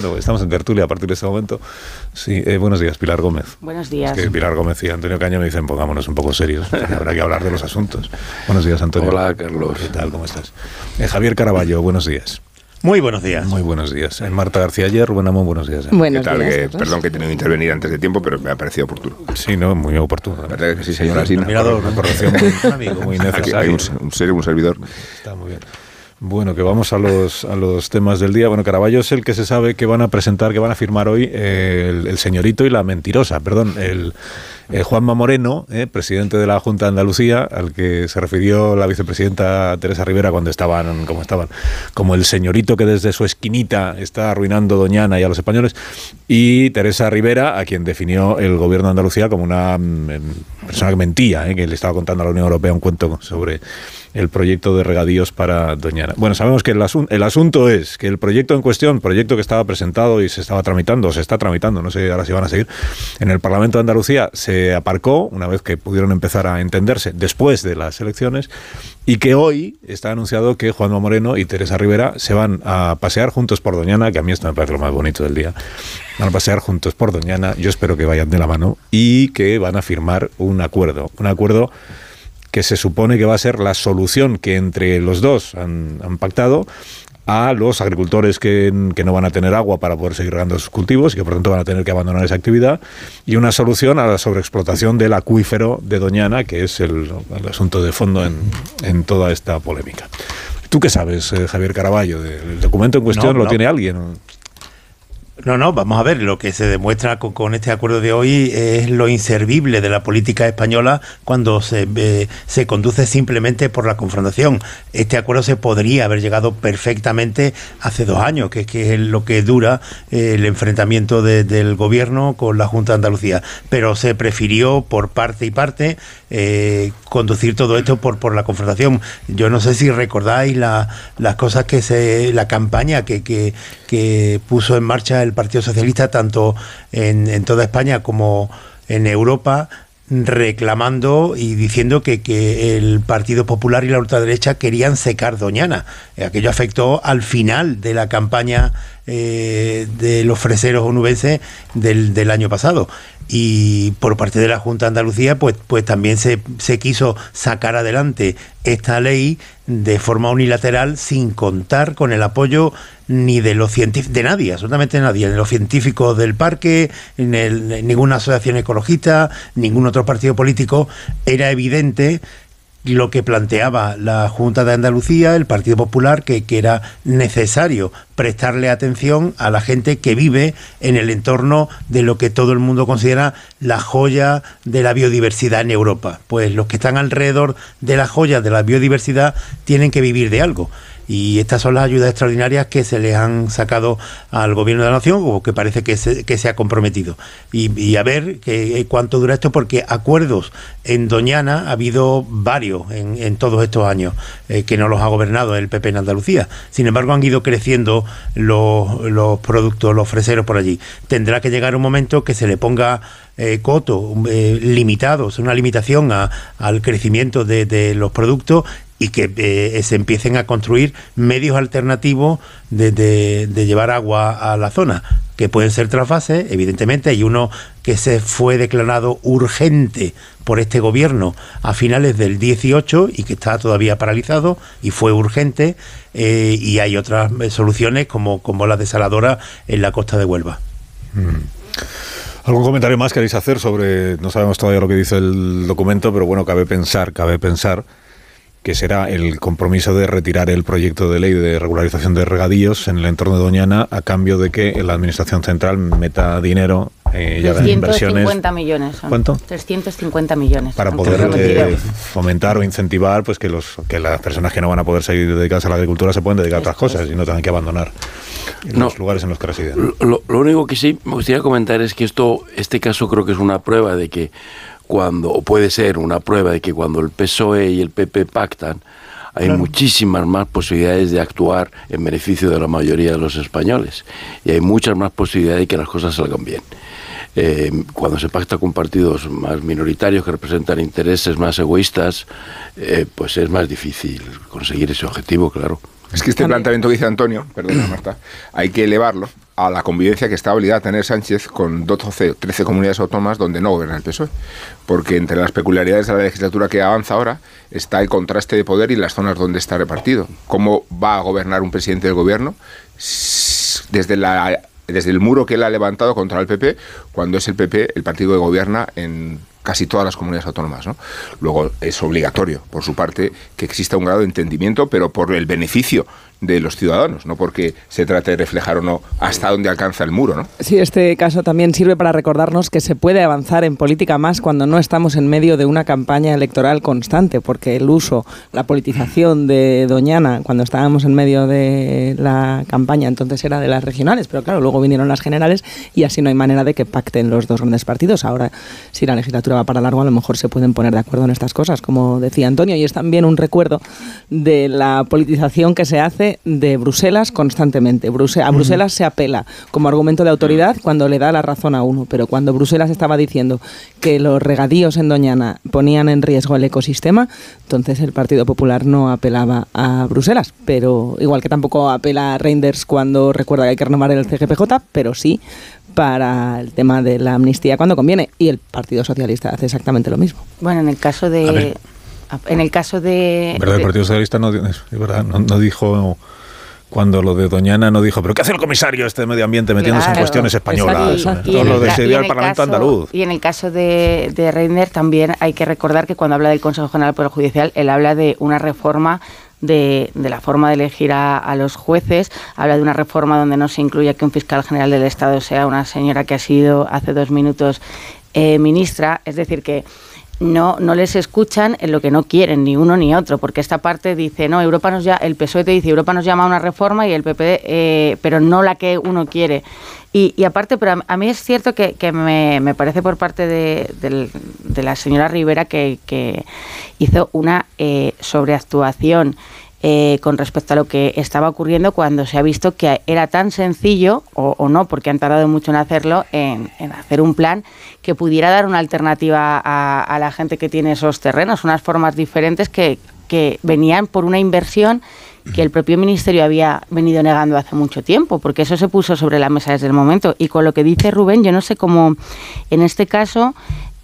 Estamos en tertulia a partir de este momento. Sí, eh, buenos días, Pilar Gómez. Buenos días. Es que Pilar Gómez y Antonio Caña me dicen, pongámonos un poco serios, habrá que hablar de los asuntos. Buenos días, Antonio. Hola, Carlos. ¿Qué tal? ¿Cómo estás? Eh, Javier Caraballo, buenos días. Muy buenos días. Muy buenos días. Eh, Marta García Ayer, Rubén Amón, buenos días. Buenos ¿Qué tal? días, Que- perdón que he tenido que intervenir antes de tiempo, pero me ha parecido oportuno. Sí, no, muy oportuno. La verdad es que sí, señora Sina. Admirador, Una corrección muy, Un amigo. muy Aquí necesaria. hay un, un ser, un servidor. Está muy bien. Bueno, que vamos a los, a los temas del día. Bueno, Caraballo es el que se sabe que van a presentar, que van a firmar hoy el, el señorito y la mentirosa, perdón, el eh, Juanma Moreno, eh, presidente de la Junta de Andalucía, al que se refirió la vicepresidenta Teresa Rivera cuando estaban, como estaban, como el señorito que desde su esquinita está arruinando Doñana y a los españoles, y Teresa Rivera, a quien definió el gobierno de Andalucía como una mm, em, persona que mentía, eh, que le estaba contando a la Unión Europea un cuento sobre el proyecto de regadíos para Doñana. Bueno, sabemos que el, asun- el asunto es que el proyecto en cuestión, proyecto que estaba presentado y se estaba tramitando, se está tramitando, no sé ahora si van a seguir, en el Parlamento de Andalucía se aparcó, una vez que pudieron empezar a entenderse después de las elecciones, y que hoy está anunciado que Juanma Moreno y Teresa Rivera se van a pasear juntos por Doñana, que a mí esto me parece lo más bonito del día. Van a pasear juntos por Doñana, yo espero que vayan de la mano, y que van a firmar un acuerdo, un acuerdo que se supone que va a ser la solución que entre los dos han, han pactado a los agricultores que, que no van a tener agua para poder seguir regando sus cultivos y que por tanto van a tener que abandonar esa actividad y una solución a la sobreexplotación del acuífero de Doñana, que es el, el asunto de fondo en, en toda esta polémica. ¿Tú qué sabes, eh, Javier Caraballo? ¿El documento en cuestión No, lo no. tiene alguien? No, no, vamos a ver, lo que se demuestra con, este acuerdo de hoy es lo inservible de la política española cuando se, eh, se conduce simplemente por la confrontación. Este acuerdo se podría haber llegado perfectamente hace dos años, que, que es lo que dura eh, el enfrentamiento de- del gobierno con la Junta de Andalucía, pero se prefirió por parte y parte eh, conducir todo esto por, por la confrontación. Yo no sé si recordáis la- las cosas que se, la campaña que, que, que puso en marcha el Partido Socialista tanto en, toda España como en Europa reclamando y diciendo que, que el Partido Popular y la ultraderecha querían secar Doñana. Eh, Aquello afectó al final de la campaña eh, de los freseros onubenses del, del año pasado. Y por parte de la Junta de Andalucía, pues, pues también se, se quiso sacar adelante esta ley de forma unilateral sin contar con el apoyo ni de los científicos, de nadie, absolutamente nadie, de los científicos del parque, en el- ninguna asociación ecologista, ningún otro partido político. Era evidente lo que planteaba la Junta de Andalucía, el Partido Popular, que, era necesario prestarle atención a la gente que vive en el entorno de lo que todo el mundo considera la joya de la biodiversidad en Europa. Pues los que están alrededor de la joya de la biodiversidad tienen que vivir de algo. Y estas son las ayudas extraordinarias que se le han sacado al gobierno de la nación o que parece que se, que se ha comprometido. Y, a ver que, cuánto dura esto, porque acuerdos en Doñana ha habido varios en, en todos estos años eh, que no los ha gobernado el PP en Andalucía. Sin embargo, han ido creciendo los, los productos, los freseros por allí. Tendrá que llegar un momento que se le ponga eh, coto, eh, limitados, una limitación a- al crecimiento de los productos y que eh, se empiecen a construir medios alternativos de, llevar agua a la zona, que pueden ser trasvases, evidentemente hay uno que se fue declarado urgente por este gobierno a finales del 18 y que está todavía paralizado y fue urgente, eh, y hay otras eh, soluciones como, como la desaladora en la costa de Huelva. ¿Algún comentario más queréis hacer sobre, no sabemos todavía lo que dice el documento, pero bueno, cabe pensar, cabe pensar que será el compromiso de retirar el proyecto de ley de regularización de regadíos en el entorno de Doñana a cambio de que la Administración Central meta dinero eh, y haga inversiones 350 millones. son. ¿Cuánto? 350 millones. para poder eh, fomentar o incentivar pues que los que las personas que no van a poder seguir dedicadas a la agricultura se pueden dedicar a otras cosas y no tengan que abandonar No. los lugares en los que residen. Lo, lo único que sí me gustaría comentar es que esto, este caso creo que es una prueba de que cuando, o puede ser una prueba de que cuando el PSOE y el PP pactan, hay muchísimas más posibilidades de actuar en beneficio de la mayoría de los españoles. Y hay muchas más posibilidades de que las cosas salgan bien. Eh, cuando se pacta con partidos más minoritarios que representan intereses más egoístas, eh, pues es más difícil conseguir ese objetivo, claro. Es que este planteamiento que dice Antonio, perdona Marta, hay que elevarlo a la convivencia que está obligada a tener Sánchez con 12 o 13 comunidades autónomas donde no gobierna el PSOE. Porque entre las peculiaridades de la legislatura que avanza ahora está el contraste de poder y las zonas donde está repartido. ¿Cómo va a gobernar un presidente del gobierno desde la desde el muro que él ha levantado contra el PP, cuando es el PP el partido que gobierna en casi todas las comunidades autónomas. ¿no? Luego es obligatorio, por su parte, que exista un grado de entendimiento, pero por el beneficio de los ciudadanos, no porque se trate de reflejar o no hasta dónde alcanza el muro. ¿no? Sí, este caso también sirve para recordarnos que se puede avanzar en política más cuando no estamos en medio de una campaña electoral constante, porque el uso, la politización de Doñana cuando estábamos en medio de la campaña entonces era de las regionales, pero claro, luego vinieron las generales y así no hay manera de que pacten los dos grandes partidos. Ahora, si la legislatura va para largo, a lo mejor se pueden poner de acuerdo en estas cosas, como decía Antonio, y es también un recuerdo de la politización que se hace de Bruselas constantemente. a Bruselas se apela como argumento de autoridad cuando le da la razón a uno, pero cuando Bruselas estaba diciendo que los regadíos en Doñana ponían en riesgo el ecosistema, entonces el Partido Popular no apelaba a Bruselas, pero igual que tampoco apela a Reinders cuando recuerda que hay que renovar el CGPJ, pero sí para el tema de la amnistía cuando conviene y el Partido Socialista hace exactamente lo mismo. Bueno, en el caso de en el caso de... ¿Verdad? El Partido Socialista no, verdad, no, dijo cuando lo de Doñana no dijo, pero ¿qué hace el comisario este de medio ambiente metiéndose en cuestiones españolas? Todo lo de al Parlamento andaluz. Y en el caso de, de Reiner también hay que recordar que cuando habla del Consejo General del Poder Judicial, él habla de una reforma de, de, la forma de elegir a, a, los jueces. Habla de una reforma donde no se incluya que un fiscal general del Estado sea una señora que ha sido hace dos minutos eh, ministra. Es decir, que no, no les escuchan en lo que no quieren, ni uno ni otro, porque esta parte dice, no, Europa nos ya, el PSOE te dice, Europa nos llama a una reforma y el PP, eh, pero no la que uno quiere. Y, aparte, pero a, mí es cierto que, que me, me, parece por parte de, de, la señora Rivera que, que hizo una eh, sobreactuación eh, con respecto a lo que estaba ocurriendo cuando se ha visto que era tan sencillo, o, no, porque han tardado mucho en hacerlo, en, hacer un plan que pudiera dar una alternativa a, la gente que tiene esos terrenos, unas formas diferentes que, que venían por una inversión que el propio ministerio había venido negando hace mucho tiempo, porque eso se puso sobre la mesa desde el momento. Y con lo que dice Rubén, yo no sé cómo en este caso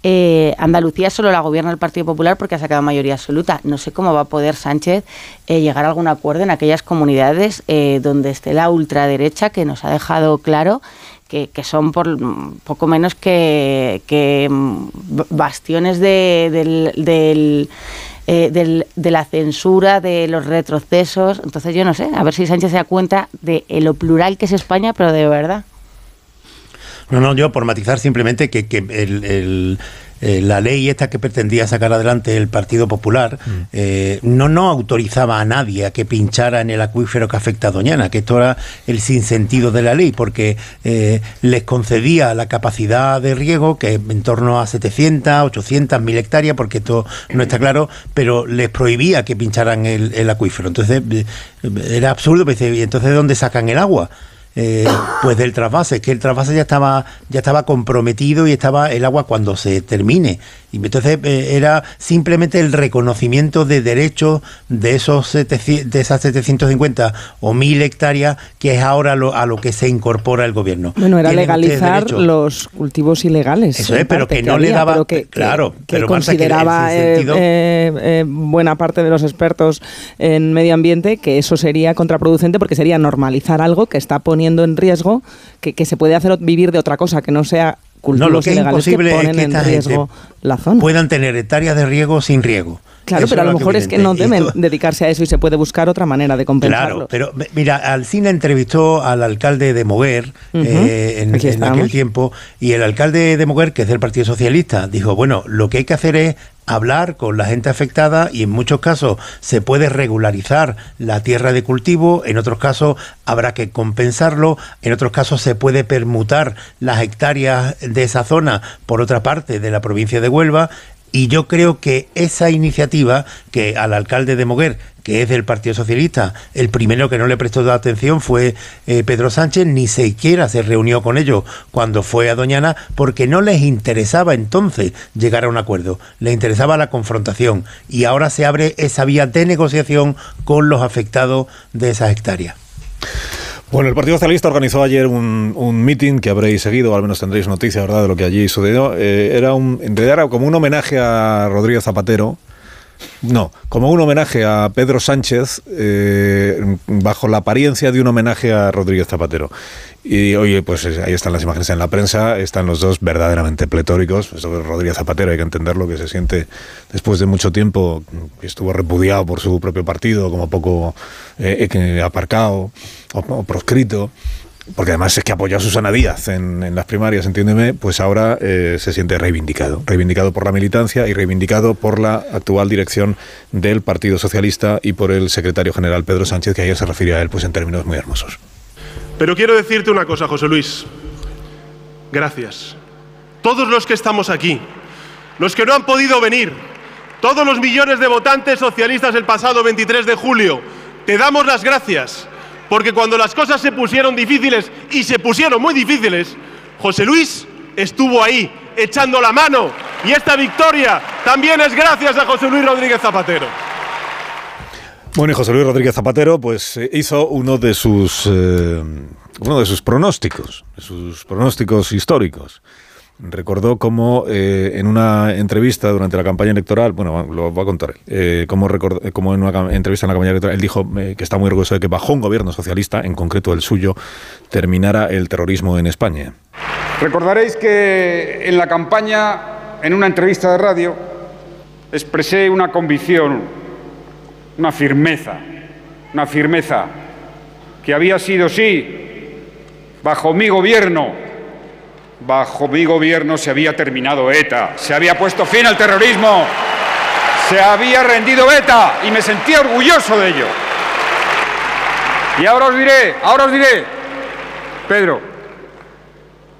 eh, Andalucía solo la gobierna el Partido Popular porque ha sacado mayoría absoluta. No sé cómo va a poder Sánchez eh, llegar a algún acuerdo en aquellas comunidades eh, donde esté la ultraderecha, que nos ha dejado claro que, son por poco menos que, mm, bastiones de, de la censura, de los retrocesos. Entonces yo no sé, a ver si Sánchez se da cuenta de lo plural que es España, pero de verdad. No, no, yo por matizar simplemente que, que el, eh, la ley esta que pretendía sacar adelante el Partido Popular mm. eh, no, no autorizaba a nadie a que pinchara en el acuífero que afecta a Doñana, que esto era el sinsentido de la ley, porque eh, les concedía la capacidad de riego, que en torno a 700, 800, 1000 hectáreas, porque esto no está claro, pero les prohibía que pincharan el, el acuífero. Entonces era absurdo, y entonces ¿de dónde sacan el agua? Eh, pues del trasvase, que el trasvase ya estaba, ya estaba comprometido y estaba el agua cuando se termine. Entonces eh, era simplemente el reconocimiento de derechos de esos de esas 750 o 1000 hectáreas que es ahora a lo que se incorpora el gobierno. Bueno, era legalizar los cultivos ilegales. Eso es, pero que, no le daba claro, que, consideraba eh, buena parte de los expertos en medio ambiente que eso sería contraproducente porque sería normalizar algo que está poniendo en riesgo que, que se puede hacer vivir de otra cosa, que no sea cultivos no, lo que es imposible que ponen es que en riesgo la zona. puedan tener hectáreas de riego sin riego. Claro, pero a lo mejor es que no deben dedicarse a eso y se puede buscar otra manera de compensarlo. Claro, pero mira, Alcina entrevistó al alcalde de Moguer eh, en, en aquel tiempo y el alcalde de Moguer, que es del Partido Socialista, dijo, bueno, lo que hay que hacer es hablar con la gente afectada y en muchos casos se puede regularizar la tierra de cultivo, en otros casos habrá que compensarlo, en otros casos se puede permutar las hectáreas de esa zona por otra parte de la provincia de Huelva, y yo creo que esa iniciativa que al alcalde de Moguer, que es del Partido Socialista, el primero que no le prestó atención fue eh, Pedro Sánchez, ni siquiera se reunió con ellos cuando fue a Doñana, porque no les interesaba entonces llegar a un acuerdo, les interesaba la confrontación. Y ahora se abre esa vía de negociación con los afectados de esas hectáreas. Bueno, el Partido Socialista organizó ayer un, un meeting que habréis seguido, al menos tendréis noticia, ¿verdad?, de lo que allí sucedió. Eh, era un, en realidad era como un homenaje a Rodríguez Zapatero, no, como un homenaje a Pedro Sánchez, eh, bajo la apariencia de un homenaje a Rodríguez Zapatero. Y oye, pues eh, ahí están las imágenes en la prensa, están los dos verdaderamente pletóricos. Eso Rodríguez Zapatero, hay que entenderlo, que se siente después de mucho tiempo, estuvo repudiado por su propio partido, como poco eh, aparcado o, o proscrito porque además es que apoyó a Susana Díaz en, las primarias, entiéndeme, pues ahora eh, se siente reivindicado. Reivindicado por la militancia y reivindicado por la actual dirección del Partido Socialista y por el secretario general Pedro Sánchez, que ayer se refería a él pues en términos muy hermosos. Pero quiero decirte una cosa, José Luis. Gracias. Todos los que estamos aquí, los que no han podido venir, todos los millones de votantes socialistas el pasado 23 de julio, te damos las gracias porque cuando las cosas se pusieron difíciles y se pusieron muy difíciles, José Luis estuvo ahí echando la mano y esta victoria también es gracias a José Luis Rodríguez Zapatero. Bueno, y José Luis Rodríguez Zapatero pues eh, hizo uno de sus eh, uno de sus pronósticos, de sus pronósticos históricos recordó cómo eh, en una entrevista durante la campaña electoral, bueno, lo va a contar eh, cómo, cómo, en una entrevista en la campaña electoral él dijo eh, que está muy orgulloso de que bajo un gobierno socialista, en concreto el suyo, terminara el terrorismo en España. Recordaréis que en la campaña, en una entrevista de radio, expresé una convicción, una firmeza, una firmeza que había sido, sí, bajo mi gobierno, Bajo mi gobierno se había terminado ETA, se había puesto fin al terrorismo, se había rendido ETA y me sentía orgulloso de ello. Y ahora os diré, ahora os diré, Pedro,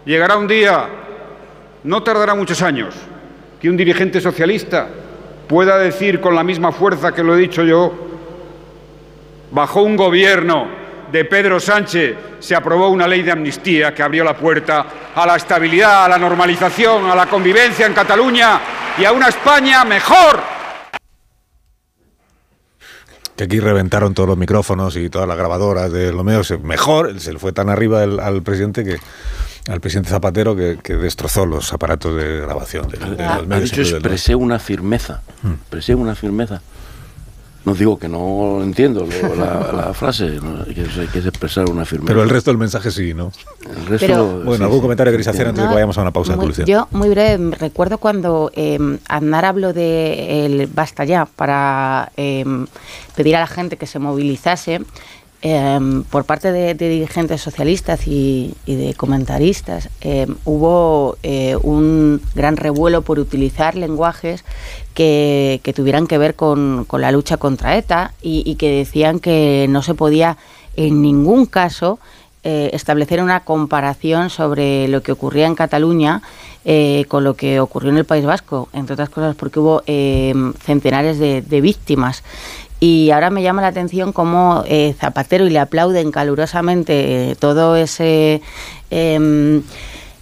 llegará un día, no tardará muchos años, que un dirigente socialista pueda decir con la misma fuerza que lo he dicho yo, bajo un gobierno de Pedro Sánchez se aprobó una ley de amnistía que abrió la puerta a la estabilidad, a la normalización, a la convivencia en Cataluña y a una España mejor. Que aquí reventaron todos los micrófonos y todas las grabadoras de lo Mejor, se le fue tan arriba al presidente que al presidente Zapatero que, destrozó los aparatos de grabación. De, de ha dicho expresé una firmeza, mm. expresé una firmeza. No digo que no entiendo la, frase, que, es, expresar una firmeza. Pero el resto del mensaje sí, ¿no? El resto, bueno, ¿algún comentario queréis hacer antes de que vayamos a una pausa de publicidad? Yo, muy breve, recuerdo cuando eh, Aznar habló de el basta ya para em, pedir a la gente que se movilizase. Em, por parte de, dirigentes socialistas y, de comentaristas hubo eh, un gran revuelo por utilizar lenguajes que, tuvieran que ver con, la lucha contra ETA y, que decían que no se podía en ningún caso eh, establecer una comparación sobre lo que ocurría en Cataluña eh, con lo que ocurrió en el País Vasco, entre otras cosas porque hubo eh, centenares de, víctimas. Y ahora me llama la atención cómo Zapatero, y le aplauden calurosamente todo ese em,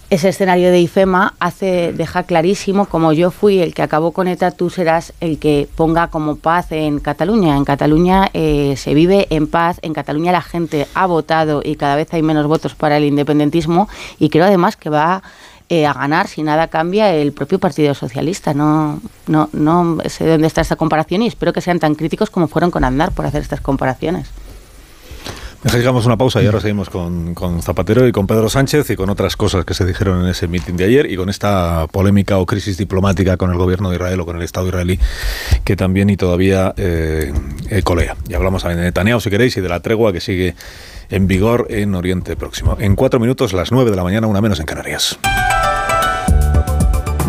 ese escenario de IFEMA hace, deja clarísimo, como yo fui el que acabó con ETA, tú serás el que ponga como paz en Cataluña. En Cataluña eh, se vive en paz, en Cataluña la gente ha votado y cada vez hay menos votos para el independentismo y creo además que va eh, a ganar, si nada cambia, el propio Partido Socialista. No, no, no sé dónde está esta comparación y espero que sean tan críticos como fueron con Andar por hacer estas comparaciones. Dejamos una pausa y ahora seguimos con, Zapatero y con Pedro Sánchez y con otras cosas que se dijeron en ese mitin de ayer y con esta polémica o crisis diplomática con el gobierno de Israel o con el Estado israelí que también y todavía eh, eh colea. Y hablamos de Netanyahu, si queréis, y de la tregua que sigue en vigor en Oriente Próximo. En cuatro minutos, las nueve de la mañana, una menos en Canarias.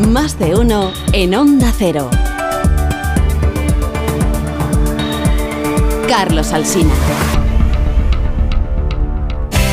Más de uno en Onda Cero. Carlos Alsina.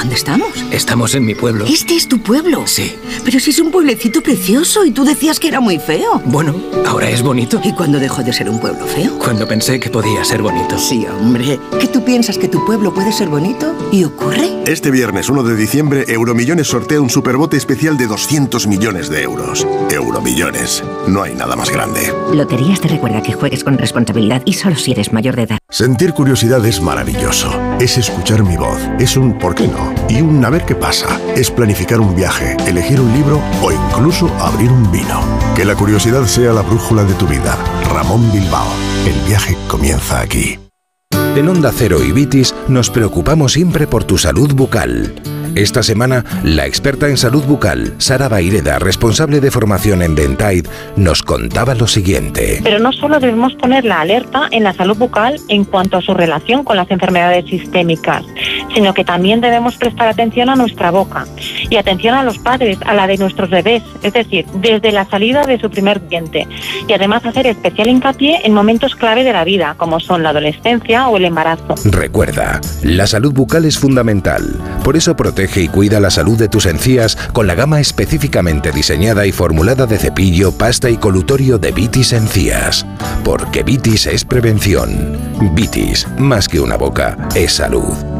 ¿Dónde estamos? Estamos en mi pueblo. ¿Este es tu pueblo? Sí. Pero si es un pueblecito precioso y tú decías que era muy feo. Bueno, ahora es bonito. ¿Y cuándo dejó de ser un pueblo feo? Cuando pensé que podía ser bonito. Sí, hombre. ¿Que tú piensas que tu pueblo puede ser bonito? ¿Y ocurre? Este viernes 1 de diciembre, Euromillones sortea un superbote especial de 200 millones de euros. Euromillones. No hay nada más grande. Loterías te recuerda que juegues con responsabilidad y solo si eres mayor de edad. Sentir curiosidad es maravilloso. Es escuchar mi voz. Es un ¿por qué no? Y un a ver qué pasa. Es planificar un viaje, elegir un libro o incluso abrir un vino. Que la curiosidad sea la brújula de tu vida. Ramón Bilbao. El viaje comienza aquí. En Onda Cero y Vitis nos preocupamos siempre por tu salud bucal. Esta semana, la experta en salud bucal, Sara Baireda, responsable de formación en Dentaid, nos contaba lo siguiente. Pero no solo debemos poner la alerta en la salud bucal en cuanto a su relación con las enfermedades sistémicas, sino que también debemos prestar atención a nuestra boca y atención a los padres, a la de nuestros bebés, es decir, desde la salida de su primer diente. Y además hacer especial hincapié en momentos clave de la vida, como son la adolescencia o el embarazo. Recuerda, la salud bucal es fundamental. Por eso protege y cuida la salud de tus encías con la gama específicamente diseñada y formulada de cepillo, pasta y colutorio de Vitis Encías. Porque Vitis es prevención. Vitis, más que una boca, es salud.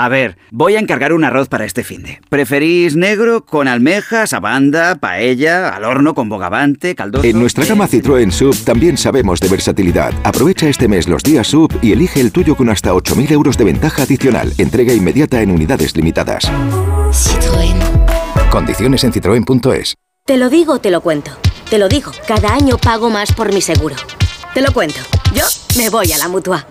A ver, voy a encargar un arroz para este finde. ¿Preferís negro con almejas, abanda, paella, al horno con bogavante, caldoso? En nuestra gama Citroën Sub también sabemos de versatilidad. Aprovecha este mes los días Sub y elige el tuyo con hasta 8.000 euros de ventaja adicional. Entrega inmediata en unidades limitadas. Citroën. Condiciones en citroen.es. Te lo digo, o te lo cuento. Te lo digo, cada año pago más por mi seguro. Te lo cuento. Yo me voy a la mutua.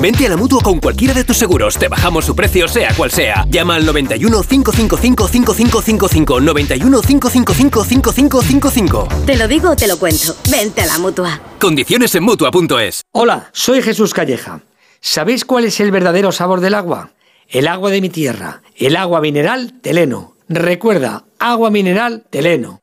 Vente a la mutua con cualquiera de tus seguros. Te bajamos su precio, sea cual sea. Llama al 91 555 5555. 91 555 5555. Te lo digo o te lo cuento. Vente a la mutua. Condiciones en mutua.es. Hola, soy Jesús Calleja. ¿Sabéis cuál es el verdadero sabor del agua? El agua de mi tierra. El agua mineral Teleno. Recuerda, agua mineral Teleno.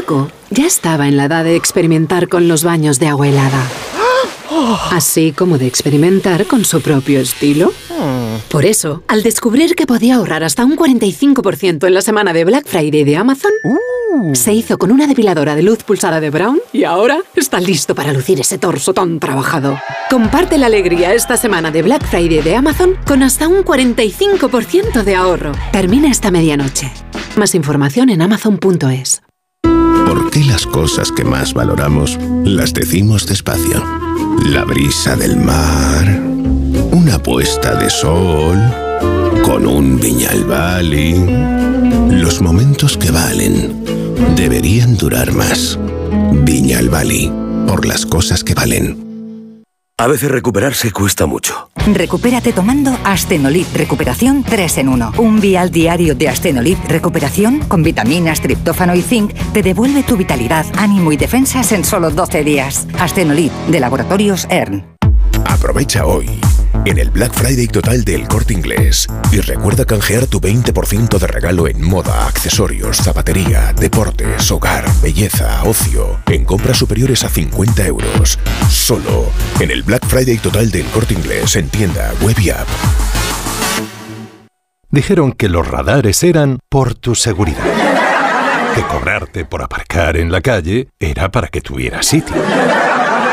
Paco ya estaba en la edad de experimentar con los baños de agua helada. Así como de experimentar con su propio estilo. Por eso, al descubrir que podía ahorrar hasta un 45% en la semana de Black Friday de Amazon, se hizo con una depiladora de luz pulsada de Brown y ahora está listo para lucir ese torso tan trabajado. Comparte la alegría esta semana de Black Friday de Amazon con hasta un 45% de ahorro. Termina esta medianoche. Más información en amazon.es. ¿Por qué las cosas que más valoramos las decimos despacio? La brisa del mar, una puesta de sol, con un viñal. Los momentos que valen deberían durar más. Viñal por las cosas que valen. A veces recuperarse cuesta mucho. Recupérate tomando Astenolid Recuperación 3 en 1. Un vial diario de Astenolid Recuperación con vitaminas, triptófano y zinc te devuelve tu vitalidad, ánimo y defensas en solo 12 días. Astenolid de Laboratorios ERN. Aprovecha hoy en el Black Friday total del Corte Inglés. Y recuerda canjear tu 20% de regalo en moda, accesorios, zapatería, deportes, hogar, belleza, ocio, en compras superiores a 50 euros. Solo en el Black Friday total del Corte Inglés en tienda, web y app. Dijeron que los radares eran por tu seguridad. Que cobrarte por aparcar en la calle era para que tuvieras sitio.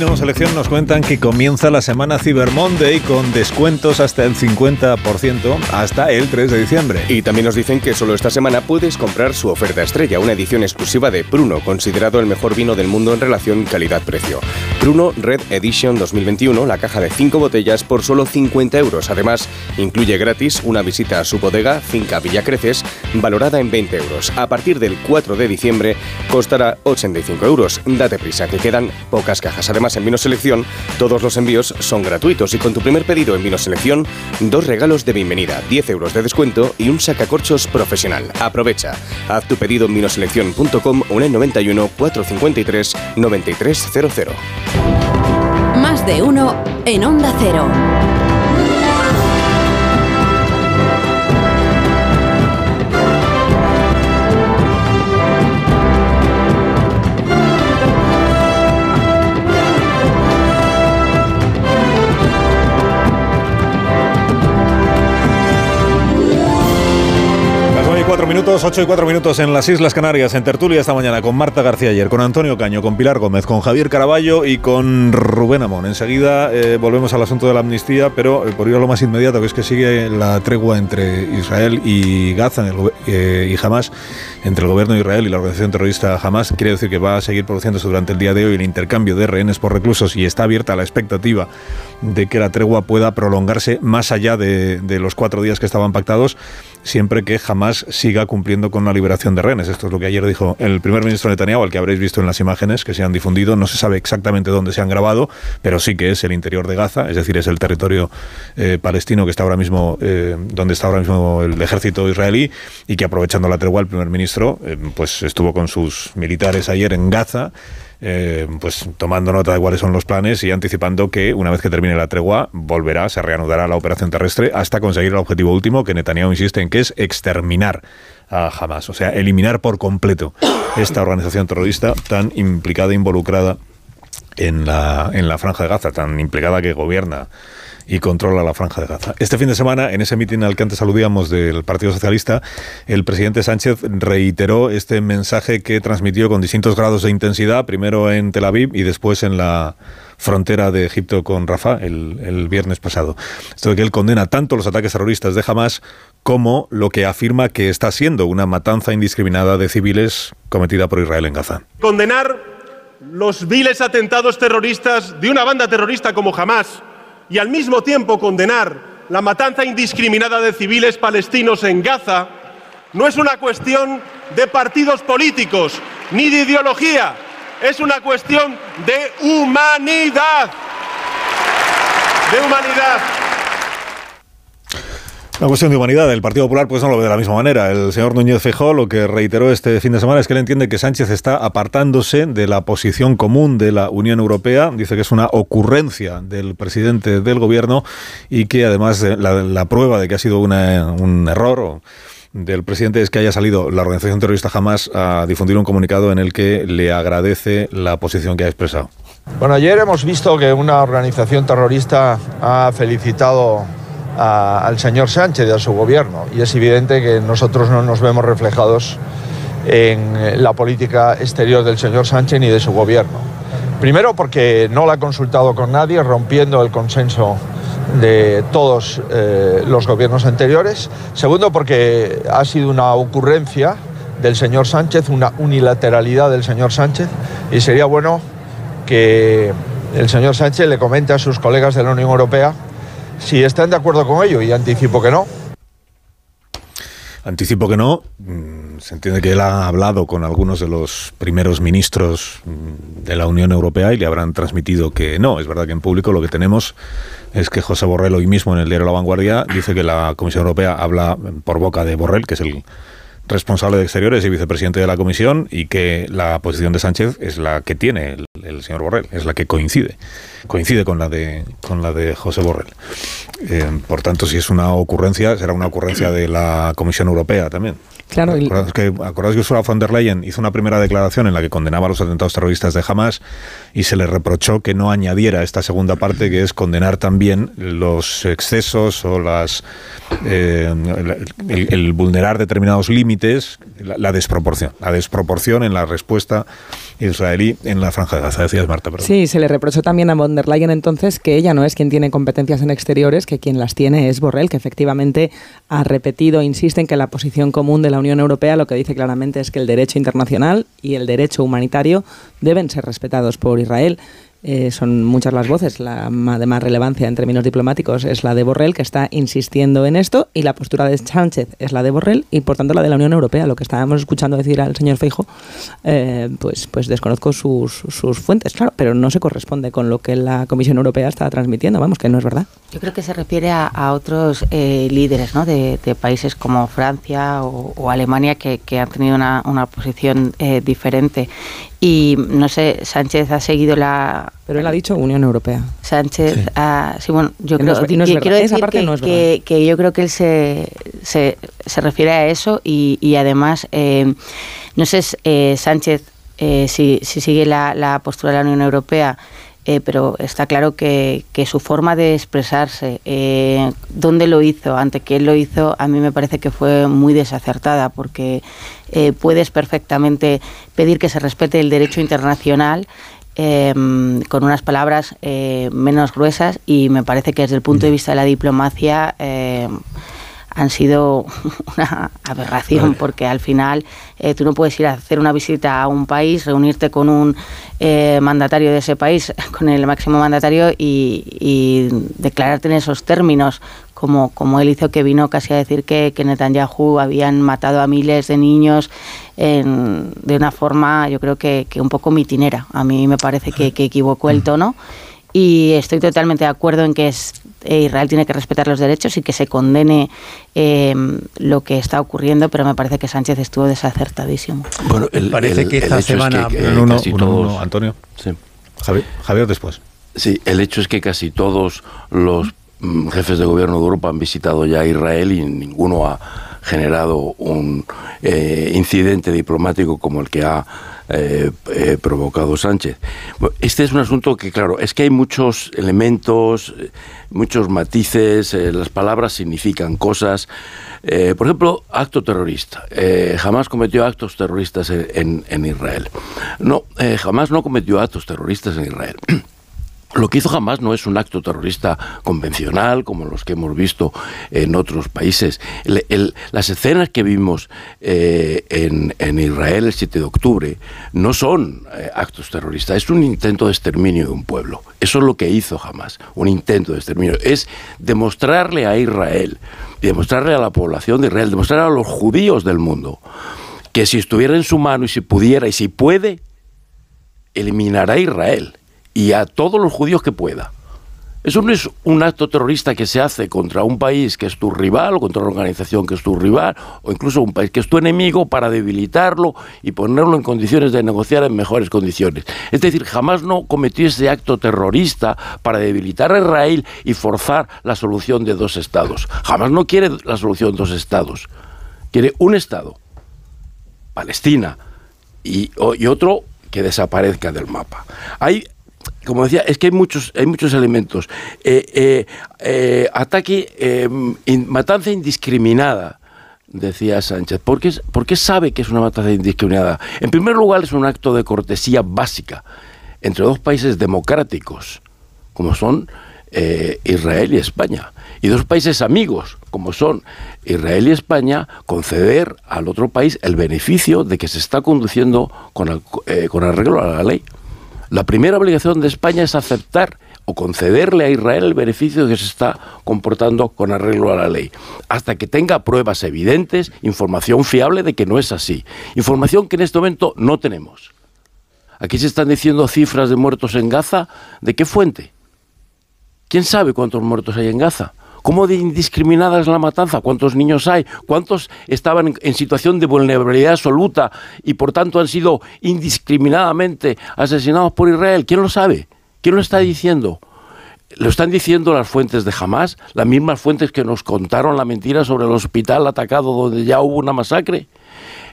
En Vino Selección nos cuentan que comienza la semana Cyber Monday con descuentos hasta el 50% hasta el 3 de diciembre. Y también nos dicen que solo esta semana puedes comprar su oferta estrella, una edición exclusiva de Pruno, considerado el mejor vino del mundo en relación calidad-precio. Pruno Red Edition 2021, la caja de 5 botellas por solo 50 euros. Además, incluye gratis una visita a su bodega, Finca Villacreces, valorada en 20 euros. A partir del 4 de diciembre costará 85 euros. Date prisa, que quedan pocas cajas. Además, en Vino Selección, todos los envíos son gratuitos y con tu primer pedido en Vino Selección, dos regalos de bienvenida, 10 euros de descuento y un sacacorchos profesional. Aprovecha. Haz tu pedido en vinoselección.com o en el 91 453 9300. Más de uno en Onda Cero. Minutos, 8 y 4 minutos en las Islas Canarias, en tertulia esta mañana con Marta García ayer, con Antonio Caño, con Pilar Gómez, con Javier Caraballo y con Rubén Amón. Enseguida eh, volvemos al asunto de la amnistía, pero eh, por ir a lo más inmediato, que es que sigue la tregua entre Israel y Gaza el eh, y Hamas, entre el gobierno de Israel y la organización terrorista Hamas. Quiere decir que va a seguir produciéndose durante el día de hoy el intercambio de rehenes por reclusos y está abierta la expectativa de que la tregua pueda prolongarse más allá de, de los cuatro días que estaban pactados, siempre que jamás siga cumpliendo con la liberación de rehenes. Esto es lo que ayer dijo el primer ministro Netanyahu, al que habréis visto en las imágenes que se han difundido. No se sabe exactamente dónde se han grabado, pero sí que es el interior de Gaza, es decir, es el territorio eh, palestino que está ahora mismo, eh, donde está ahora mismo el ejército israelí, y que aprovechando la tregua, el primer ministro eh, pues estuvo con sus militares ayer en Gaza eh, pues tomando nota de cuáles son los planes y anticipando que una vez que termine la tregua volverá, se reanudará la operación terrestre hasta conseguir el objetivo último que Netanyahu insiste en que es exterminar a Hamas, o sea, eliminar por completo esta organización terrorista tan implicada, involucrada en la, en la franja de Gaza, tan implicada que gobierna y controla la franja de Gaza. Este fin de semana, en ese mitin al que antes aludíamos del Partido Socialista, el presidente Sánchez reiteró este mensaje que transmitió con distintos grados de intensidad, primero en Tel Aviv y después en la frontera de Egipto con Rafah el, el viernes pasado. Esto de que él condena tanto los ataques terroristas de Hamas como lo que afirma que está siendo una matanza indiscriminada de civiles cometida por Israel en Gaza. Condenar los viles atentados terroristas de una banda terrorista como Hamas y al mismo tiempo condenar la matanza indiscriminada de civiles palestinos en Gaza no es una cuestión de partidos políticos ni de ideología, es una cuestión de humanidad. De humanidad. Una cuestión de humanidad. El Partido Popular pues no lo ve de la misma manera. El señor Núñez Feijóo lo que reiteró este fin de semana es que él entiende que Sánchez está apartándose de la posición común de la Unión Europea. Dice que es una ocurrencia del presidente del gobierno y que además eh, la, prueba de que ha sido una- un error del presidente es que haya salido la organización terrorista jamás a difundir un comunicado en el que le agradece la posición que ha expresado. Bueno, ayer hemos visto que una organización terrorista ha felicitado al señor Sánchez y a su gobierno y es evidente que nosotros no nos vemos reflejados en la política exterior del señor Sánchez ni de su gobierno. Primero porque no la ha consultado con nadie, rompiendo el consenso de todos eh, los gobiernos anteriores. Segundo porque ha sido una ocurrencia del señor Sánchez, una unilateralidad del señor Sánchez y sería bueno que el señor Sánchez le comente a sus colegas de la Unión Europea si están de acuerdo con ello y anticipo que no. Anticipo que no. Mm, se entiende que él ha hablado con algunos de los primeros ministros mm, de la Unión Europea y le habrán transmitido que no. Es verdad que en público lo que tenemos es que José Borrell hoy mismo en el diario La Vanguardia dice que la Comisión Europea habla por boca de Borrell, que es el responsable de Exteriores y vicepresidente de la Comisión, y que la posición de Sánchez es la que tiene el, señor Borrell, es la que coincide, coincide con la de, con la de José Borrell. Eh, por tanto, si es una ocurrencia, será una ocurrencia de la Comisión Europea también. Claro. ¿Acordáis que, acordáis que Ursula von der Leyen hizo una primera declaración en la que condenaba los atentados terroristas de Hamas y se le reprochó que no añadiera esta segunda parte que es condenar también los excesos o las eh, el, vulnerar determinados límites, la, desproporción, la desproporción en la respuesta israelí en la franja de Gaza, decías Marta. Perdón. Sí, se le reprochó también a von Leyen entonces que ella no es quien tiene competencias en exteriores, que quien las tiene es Borrell, que efectivamente ha repetido, insiste en que la posición común de la Unión Europea lo que dice claramente es que el derecho internacional y el derecho humanitario deben ser respetados por Israel. Eh, son muchas las voces, la de más relevancia en términos diplomáticos es la de Borrell, que está insistiendo en esto, y la postura de Sánchez es la de Borrell, y por tanto la de la Unión Europea. Lo que estábamos escuchando decir al señor Feijo, eh, pues, pues desconozco sus, sus fuentes, claro, pero no se corresponde con lo que la Comisión Europea está transmitiendo, vamos, que no es verdad. Yo creo que se refiere a, otros eh, líderes ¿no? de, países como Francia o, Alemania que, que, han tenido una, una posición diferente y no sé, Sánchez ha seguido la... Pero él ha dicho Unión Europea. Sánchez ha... Sí, bueno, yo creo, que, quiero decir que, que, yo creo que él se, se, se refiere a eso y, y además, eh, no sé, eh, Sánchez, eh, si, si sigue la, la postura de la Unión Europea, eh, pero está claro que, que, su forma de expresarse, eh, dónde lo hizo, ante quién lo hizo, a mí me parece que fue muy desacertada, porque eh, puedes perfectamente pedir que se respete el derecho internacional. Con unas palabras menos gruesas y me parece que desde el punto de vista de la diplomacia han sido una aberración porque al final eh, tú no puedes ir a hacer una visita a un país, reunirte con un eh, mandatario de ese país, con el máximo mandatario y, declararte en esos términos, como, como él hizo que vino casi a decir que, que Netanyahu habían matado a miles de niños de una forma yo creo que, un poco mitinera. A mí me parece que, que equivocó el tono y estoy totalmente de acuerdo en que es, eh, Israel tiene que respetar los derechos y que se condene eh, lo que está ocurriendo, pero me parece que Sánchez estuvo desacertadísimo. Bueno, parece que esta semana... Antonio. Sí. Javier, después. Sí, el hecho es que casi todos los jefes de gobierno de Europa han visitado ya Israel y ninguno ha generado un eh, incidente diplomático como el que ha eh, eh, provocado Sánchez. Este es un asunto que, claro, es que hay muchos elementos, muchos matices, las palabras significan cosas. por ejemplo, acto terrorista. jamás cometió actos terroristas en, en Israel. No, jamás no cometió actos terroristas en Israel. Lo que hizo jamás no es un acto terrorista convencional, como los que hemos visto en otros países. las escenas que vimos eh, en, Israel el 7 de octubre no son eh, actos terroristas, es un intento de exterminio de un pueblo. Eso es lo que hizo jamás, un intento de exterminio. Es demostrarle a Israel, demostrarle a la población de Israel, demostrarle a los judíos del mundo, que si estuviera en su mano y si pudiera y si puede, eliminará a Israel y a todos los judíos que pueda. Eso no es un acto terrorista que se hace contra un país que es tu rival o contra una organización que es tu rival o incluso un país que es tu enemigo para debilitarlo y ponerlo en condiciones de negociar en mejores condiciones. Es decir, jamás no cometió ese acto terrorista para debilitar a Israel y forzar la solución de dos estados. Jamás no quiere la solución de dos estados. Quiere un estado, Palestina, y, y otro que desaparezca del mapa. Hay como decía, es que hay muchos, hay muchos elementos. Eh, eh, eh, ataque, matanza indiscriminada, decía Sánchez. ¿Por qué, ¿Por qué sabe que es una matanza indiscriminada? En primer lugar, es un acto de cortesía básica entre dos países democráticos, como son Israel y España, y dos países amigos, como son Israel y España, conceder al otro país el beneficio de que se está conduciendo con, con arreglo a la ley. La primera obligación de España es aceptar o concederle a Israel el beneficio que se está comportando con arreglo a la ley, hasta que tenga pruebas evidentes, información fiable de que no es así, información que en este momento no tenemos. Aquí se están diciendo cifras de muertos en Gaza, ¿de qué fuente? ¿Quién sabe cuántos muertos hay en Gaza? ¿Cómo de indiscriminada es la matanza? ¿Cuántos niños hay? ¿Cuántos estaban en, situación de vulnerabilidad absoluta y por tanto han sido indiscriminadamente asesinados por Israel? ¿Quién lo sabe? ¿Quién lo está diciendo? Lo están diciendo las fuentes de Hamas, las mismas fuentes que nos contaron la mentira sobre el hospital atacado donde ya hubo una masacre.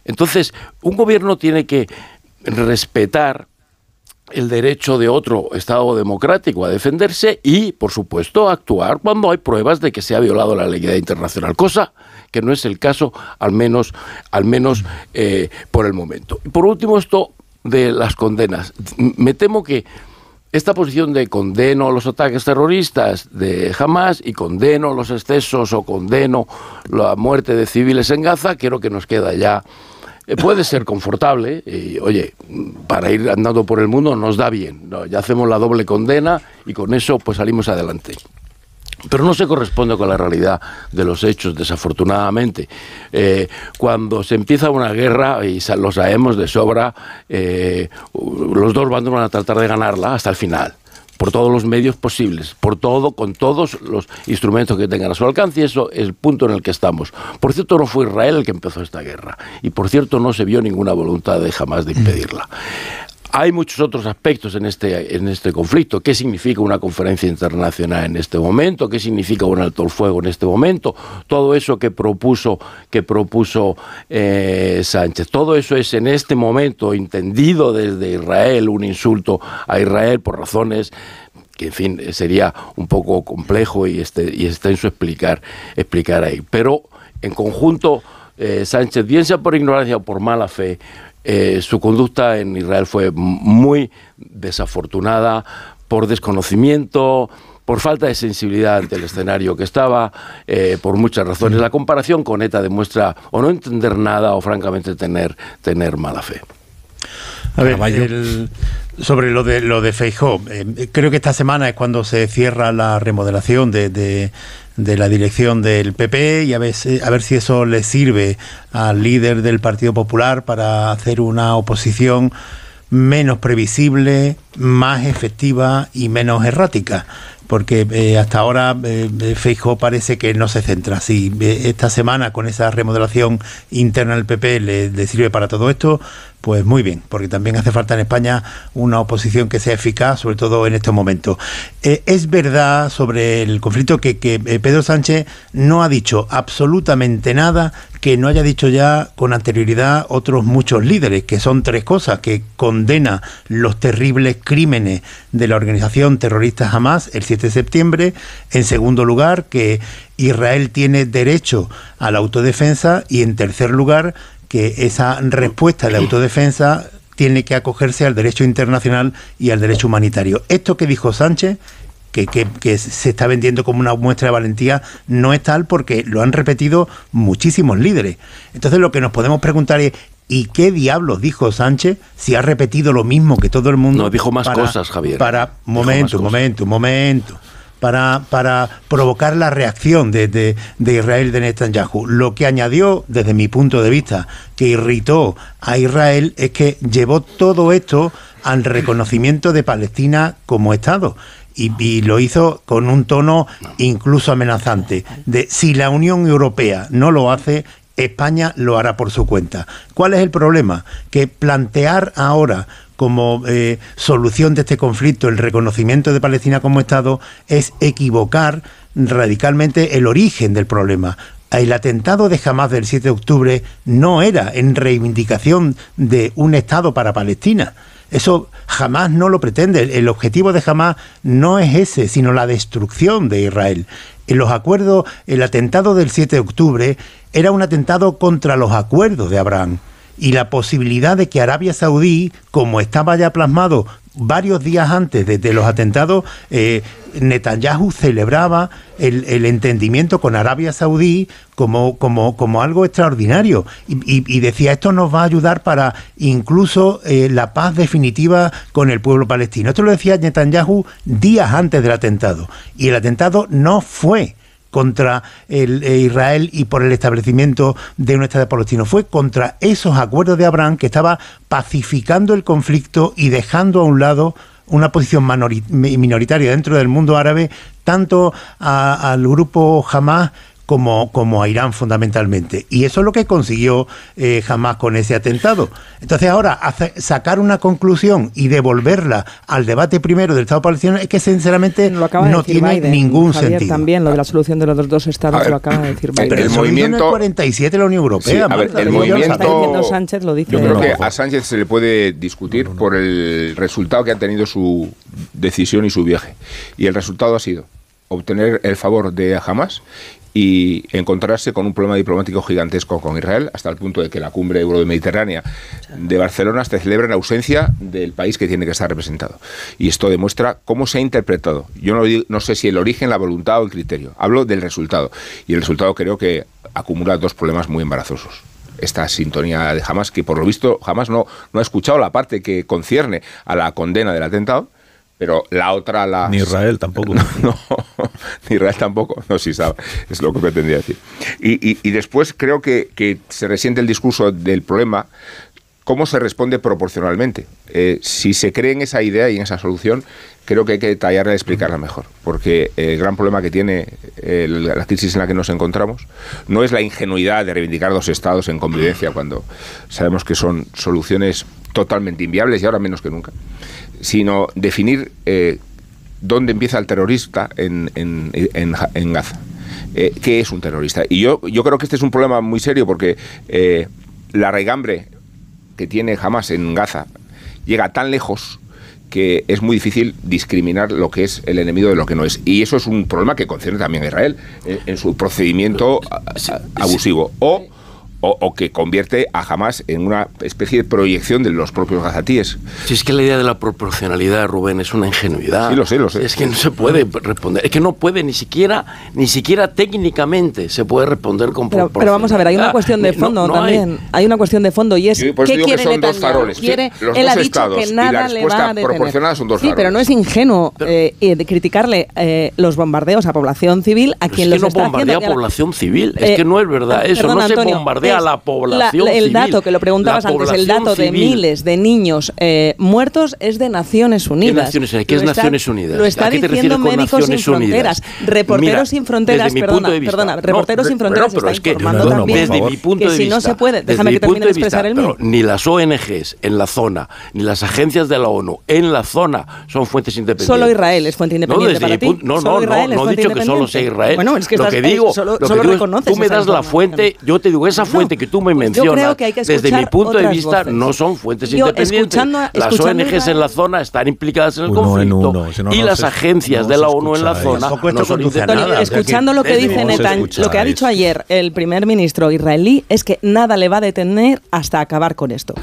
Entonces, un gobierno tiene que respetar el derecho de otro Estado democrático a defenderse y, por supuesto, actuar cuando hay pruebas de que se ha violado la legalidad internacional, cosa que no es el caso, al menos, al menos eh, por el momento. Y por último, esto de las condenas. Me temo que esta posición de condeno los ataques terroristas de Hamas y condeno los excesos o condeno la muerte de civiles en Gaza, creo que nos queda ya puede ser confortable y, oye, para ir andando por el mundo nos da bien. Ya hacemos la doble condena y con eso pues salimos adelante. Pero no se corresponde con la realidad de los hechos, desafortunadamente. Eh, cuando se empieza una guerra, y lo sabemos de sobra, eh, los dos bandos van a tratar de ganarla hasta el final por todos los medios posibles, por todo, con todos los instrumentos que tengan a su alcance, y eso es el punto en el que estamos. Por cierto, no fue Israel el que empezó esta guerra, y por cierto, no se vio ninguna voluntad de jamás de impedirla. Hay muchos otros aspectos en este, en este conflicto. ¿Qué significa una conferencia internacional en este momento? ¿Qué significa un alto el fuego en este momento? Todo eso que propuso, que propuso eh, Sánchez. Todo eso es en este momento entendido desde Israel, un insulto a Israel por razones que en fin sería un poco complejo y, este, y extenso explicar, explicar ahí. Pero en conjunto, eh, Sánchez, bien sea por ignorancia o por mala fe, eh, su conducta en Israel fue muy desafortunada por desconocimiento, por falta de sensibilidad ante el escenario que estaba, eh, por muchas razones. La comparación con ETA demuestra o no entender nada o francamente tener, tener mala fe. A ver, sobre lo de lo de Feijó, eh, creo que esta semana es cuando se cierra la remodelación de de la dirección del PP y a ver, a ver si eso le sirve al líder del Partido Popular para hacer una oposición menos previsible, más efectiva y menos errática porque eh, hasta ahora eh, parece que no se centra. Si eh, esta semana con esa remodelación interna del PP le, sirve para todo esto, pues muy bien, porque también hace falta en España una oposición que sea eficaz, sobre todo en estos momentos. Eh, es verdad sobre el conflicto que, que Pedro Sánchez no ha dicho absolutamente nada que no haya dicho ya con anterioridad otros muchos líderes, que son tres cosas, que condena los terribles crímenes de la organización terrorista Hamas el 7 de septiembre, en segundo lugar, que Israel tiene derecho a la autodefensa y en tercer lugar, que esa respuesta de autodefensa tiene que acogerse al derecho internacional y al derecho humanitario. Esto que dijo Sánchez que, se está vendiendo como una muestra de valentía no es tal porque lo han repetido muchísimos líderes. Entonces lo que nos podemos preguntar es, ¿Y qué diablos dijo Sánchez si ha repetido lo mismo que todo el mundo? No, dijo más cosas, Javier. Para, momento, momento, momento. Para, para provocar la reacción de, de, de, Israel de Netanyahu. Lo que añadió, desde mi punto de vista, que irritó a Israel es que llevó todo esto al reconocimiento de Palestina como Estado y, lo hizo con un tono incluso amenazante, de si la Unión Europea no lo hace, España lo hará por su cuenta. ¿Cuál es el problema? Que plantear ahora como eh, solución de este conflicto el reconocimiento de Palestina como Estado es equivocar radicalmente el origen del problema. El atentado de Hamas del 7 de octubre no era en reivindicación de un Estado para Palestina eso jamás no lo pretende. El objetivo de jamás no es ese, sino la destrucción de Israel. En los acuerdos, el atentado del 7 de octubre era un atentado contra los acuerdos de Abraham. Y la posibilidad de que Arabia Saudí, como estaba ya plasmado varios días antes de, los atentados, eh, Netanyahu celebraba el, entendimiento con Arabia Saudí como, algo extraordinario y, decía esto nos va a ayudar para incluso eh, la paz definitiva con el pueblo palestino. Esto lo decía Netanyahu días antes del atentado y el atentado no fue contra el, eh, Israel y por el establecimiento de un Estado palestino. Fue contra esos acuerdos de Abraham que estaba pacificando el conflicto y dejando a un lado una posición minoritaria dentro del mundo árabe, tanto al grupo Hamas como, como a Irán fundamentalmente. Y eso es lo que consiguió eh, jamás con ese atentado. Entonces ahora sacar una conclusión y devolverla al debate primero del Estado palestino es que sinceramente no tiene ningún sentido. También lo de la solución de los dos estados lo acaba de decir Biden. Pero el movimiento 47 de la Unión Europea. a ver, el movimiento Sánchez lo dice. Yo creo que a Sánchez se le puede discutir por el resultado que ha tenido su decisión y su viaje. Y el resultado ha sido obtener el favor de Hamas y encontrarse con un problema diplomático gigantesco con Israel, hasta el punto de que la cumbre euro-mediterránea de Barcelona se celebra en ausencia del país que tiene que estar representado. Y esto demuestra cómo se ha interpretado. Yo no, no sé si el origen, la voluntad o el criterio. Hablo del resultado. Y el resultado creo que acumula dos problemas muy embarazosos esta sintonía de Hamas, que por lo visto Hamas no, no ha escuchado la parte que concierne a la condena del atentado, pero la otra la... Ni Israel tampoco. No, ni Israel tampoco, no, sí sabe, es lo que pretendía decir. Y, y, después creo que, que, se resiente el discurso del problema, cómo se responde proporcionalmente. Eh, si se cree en esa idea y en esa solución, creo que hay que detallarla y explicarla mejor, porque el gran problema que tiene la crisis en la que nos encontramos no es la ingenuidad de reivindicar dos estados en convivencia cuando sabemos que son soluciones totalmente inviables y ahora menos que nunca sino definir eh, dónde empieza el terrorista en, en, en, Gaza. Eh, ¿Qué es un terrorista? Y yo, yo creo que este es un problema muy serio porque eh, la regambre que tiene Hamas en Gaza llega tan lejos que es muy difícil discriminar lo que es el enemigo de lo que no es. Y eso es un problema que concierne también a Israel en su procedimiento abusivo. O o, que convierte a Hamas en una especie de proyección de los propios gazatíes. Si es que la idea de la proporcionalidad, Rubén, es una ingenuidad. Sí, lo sé, lo sé. Es que no se puede responder, es que no puede ni siquiera, ni siquiera técnicamente se puede responder con pero, pero vamos a ver, hay una cuestión de fondo también. Hay... una cuestión de fondo y es ¿qué quiere que son dos faroles. Quiere, los él ha dicho que nada le va a detener. Son dos sí, pero no es ingenuo eh, criticarle eh, los bombardeos a población civil a quien los es que no bombardea a población civil. es que no es verdad. Eh, Eso no se bombardea la población El dato que lo preguntabas antes, el dato de miles de niños eh, muertos es de Naciones Unidas. ¿Qué, Naciones, ¿qué es Naciones Unidas? Lo está diciendo Médicos Sin Fronteras. Reporteros Sin Fronteras, perdona, perdona, Reporteros Sin Fronteras está informando también desde mi punto de vista, si no se puede, déjame que termine de expresar el mío. Ni las ONGs en la zona, ni las agencias de la ONU en la zona son fuentes independientes. Solo Israel es fuente independiente para ti. No, no, no, no he dicho que solo sea Israel. Bueno, es que lo que digo, solo reconoces. Tú me das la fuente, yo te digo, esa fuente que tú me mencionas, desde mi punto de vista, no son fuentes independientes. Las ONGs en la zona están implicadas en el conflicto y las agencias de la ONU en la zona no son independientes. Escuchando lo que dice Netanyahu, lo que ha dicho ayer el primer ministro israelí es que nada le va a detener hasta acabar con esto.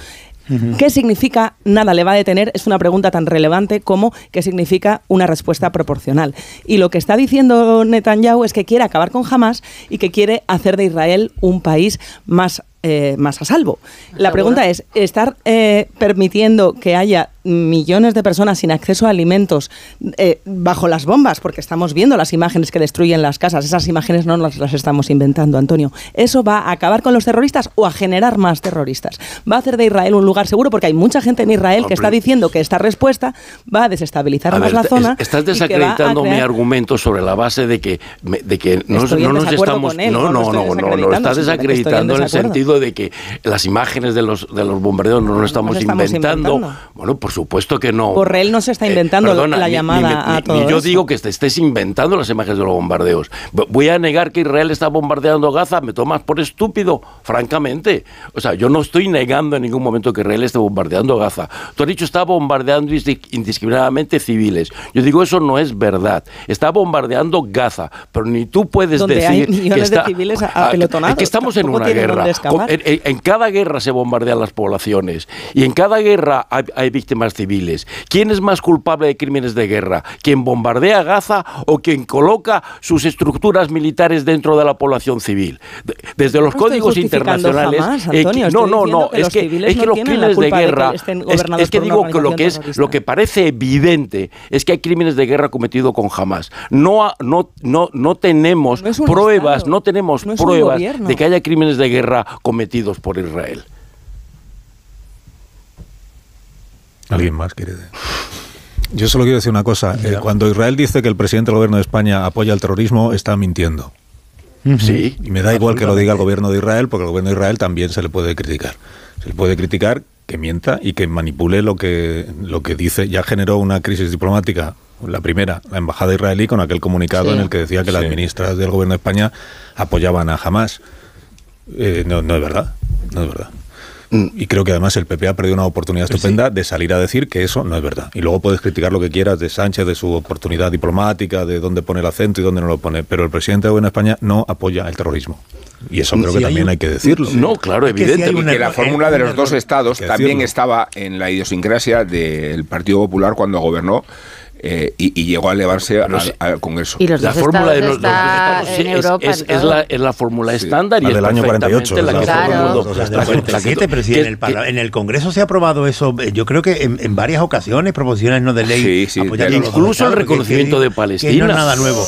¿Qué significa nada le va a detener? Es una pregunta tan relevante como qué significa una respuesta proporcional. Y lo que está diciendo Netanyahu es que quiere acabar con Hamas y que quiere hacer de Israel un país más eh, más a salvo. La pregunta es, ¿estar eh, permitiendo que haya millones de personas sin acceso a alimentos eh, bajo las bombas, porque estamos viendo las imágenes que destruyen las casas, esas imágenes no las, las, estamos inventando, Antonio. ¿Eso va a acabar con los terroristas o a generar más terroristas? ¿Va a hacer de Israel un lugar seguro? Porque hay mucha gente en Israel que está diciendo que esta respuesta va a desestabilizar más la zona. Estás desacreditando mi argumento sobre la base de que, de que no, nos estamos... no, no, no, no, no, estás desacreditando en el sentido de que las imágenes de los, de los bombardeos no lo estamos, inventando. Bueno, por supuesto que no. Borrell no se está inventando la llamada a todo Yo digo que te estés inventando las imágenes de los bombardeos. Voy a negar que Israel está bombardeando Gaza. ¿Me tomas por estúpido? Francamente. O sea, yo no estoy negando en ningún momento que Israel esté bombardeando Gaza. Tú has dicho está bombardeando indiscriminadamente civiles. Yo digo eso no es verdad. Está bombardeando Gaza. Pero ni tú puedes decir que está, de civiles apelotonados. que estamos en una guerra. En, cada guerra se bombardean las poblaciones. Y en cada guerra hay víctimas civiles. ¿Quién es más culpable de crímenes de guerra? ¿Quien bombardea Gaza o quien coloca sus estructuras militares dentro de la población civil? Desde los códigos internacionales. no, no, no, es que, es que los crímenes de guerra. es, que digo que lo que es lo que parece evidente es que hay crímenes de guerra cometidos con Hamas. No, no, no, no tenemos pruebas, no tenemos pruebas de que haya crímenes de guerra cometidos por Israel. ¿Alguien más quiere? Yo solo quiero decir una cosa. Eh, cuando Israel dice que el presidente del gobierno de España apoya el terrorismo, está mintiendo. Sí. Y me da igual que lo diga el gobierno de Israel, porque el gobierno de Israel también se le puede criticar. Se le puede criticar que mienta y que manipule lo que, lo que dice. Ya generó una crisis diplomática, la primera, la embajada israelí, con aquel comunicado en el que decía que las ministras del gobierno de España apoyaban a Hamas. Eh, no, no es verdad. No es verdad. Mm. Y creo que además el PP ha perdido una oportunidad pues estupenda de salir a decir que eso no es verdad. Y luego puedes criticar lo que quieras de Sánchez, de su oportunidad diplomática, de dónde pone el acento y dónde no lo pone. Pero el presidente de Buena España no apoya el terrorismo. Y eso creo que también hay, que decirlo. No, claro, evidente. que la fórmula de los dos estados también estaba en la idiosincrasia del Partido Popular cuando gobernó eh, y, llegó a elevarse al, Congreso. Y los la fórmula de los, estados en Europa, es, es, la, es, la, fórmula estándar y es del año 48. La, que claro. en el, en el, Congreso se ha aprobado eso, eh, yo creo que en, varias ocasiones, proposiciones no de ley. Sí, incluso el reconocimiento de Palestina. no es nada nuevo.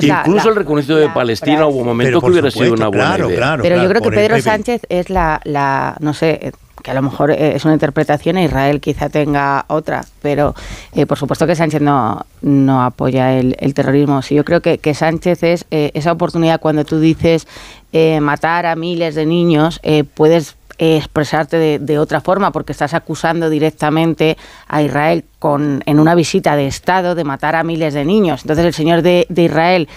incluso el reconocimiento de Palestina hubo un momento que hubiera sido una buena idea. Pero yo creo que Pedro Sánchez es la, no sé, que a lo mejor eh, es una interpretación e Israel quizá tenga otra, pero eh, por supuesto que Sánchez no, no apoya el, terrorismo. Sí, yo creo que, que Sánchez es eh, esa oportunidad cuando tú dices matar a miles de niños, puedes expresarte de, de, otra forma porque estás acusando directamente a Israel con, en una visita de Estado de matar a miles de niños. Entonces el señor de, Israel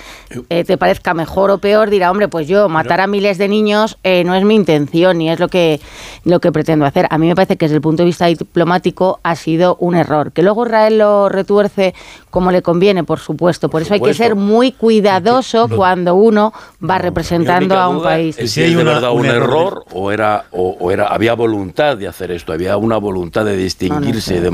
eh, te parezca mejor o peor, dirá, hombre, pues yo matar a miles de niños eh, no es mi intención ni es lo que, lo que pretendo hacer. A mí me parece que desde el punto de vista diplomático ha sido un error. Que luego Israel lo retuerce como le conviene, por supuesto. Por, eso hay que ser muy cuidadoso cuando uno va representando a un país. Si hay verdad un, error, o era o, era había voluntad de hacer esto, había una voluntad de distinguirse, de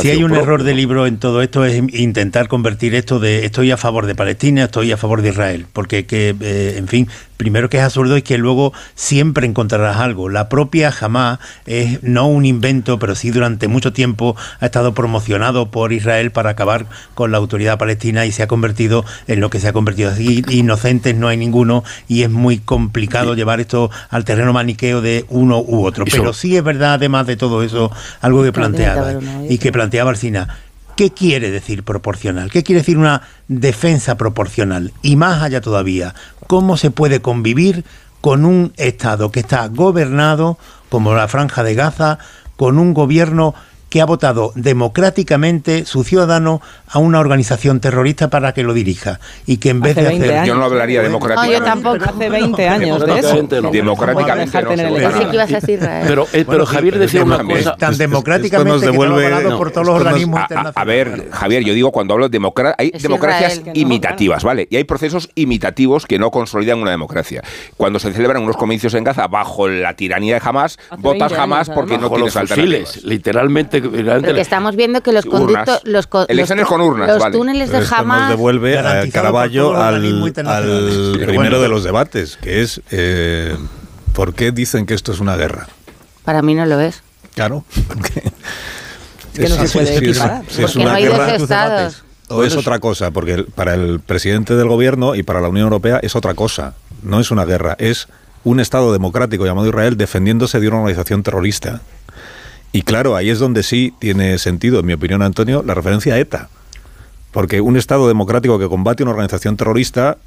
si hay un error de libro en todo esto es intentar convertir esto de estoy a favor de Palestina, estoy a favor de Israel, porque que, eh, en fin, primero que es absurdo y que luego siempre encontrarás algo. La propia Hamas es no un invento, pero sí durante mucho tiempo ha estado promocionado por Israel para acabar con la autoridad palestina y se ha convertido en lo que se ha convertido. Así, inocentes no hay ninguno y es muy complicado llevar esto al terreno maniqueo de uno u otro. Pero sí es verdad, además de todo eso, algo que planteaba y que planteaba Alcina. ¿Qué quiere decir proporcional? ¿Qué quiere decir una defensa proporcional? Y más allá todavía, ¿cómo se puede convivir con un Estado que está gobernado, como la Franja de Gaza, con un gobierno que ha votado democráticamente su ciudadano a una organización terrorista para que lo dirija y que en vez de hacer yo no hablaría democráticamente no, yo tampoco hace 20 años de eso democráticamente no, pero, eh, pero Javier decía una cosa. Tan democráticamente que devuelve, por todos los organismos internacionales. a, ver Javier yo digo cuando hablo de democracia hay democracias imitativas vale y hay procesos imitativos que no consolidan una democracia. Cuando se celebran unos comicios en Gaza bajo la tiranía de Hamas votas Hamas porque no tienes alternativas. literalmente porque estamos viendo que los conductos. Los, Elecciones con urnas, los túneles de Esto Nos devuelve a Caraballo al, primero de los debates, que es eh, ¿por qué dicen que esto es una guerra? Para mí no lo es. Claro, porque. que no se puede equiparar. porque no hay dos estados. O es otra cosa, porque para el presidente del gobierno y para la Unión Europea es otra cosa. No es una guerra, es un Estado democrático llamado Israel defendiéndose de una organización terrorista. Y claro, ahí es donde sí tiene sentido, en mi opinión, Antonio, la referencia a ETA. Porque un Estado democrático que combate una organización terrorista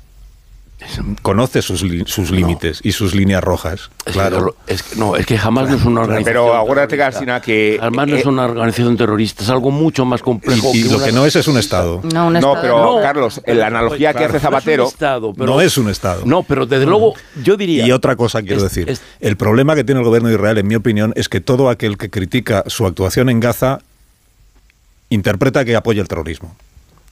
conoce sus, sus límites y sus líneas rojas. claro. no, es que jamás no es una organización. Pero acuérdate, Garcina, que. Jamás no es eh, una organización terrorista, es algo mucho más complejo. Y, lo que no es es un Estado. No, no pero Carlos, en la analogía que hace Zapatero. No es, un estado, No, pero desde luego, yo diría. Y otra cosa quiero decir. el problema que tiene el gobierno de Israel, en mi opinión, es que todo aquel que critica su actuación en Gaza interpreta que apoya el terrorismo.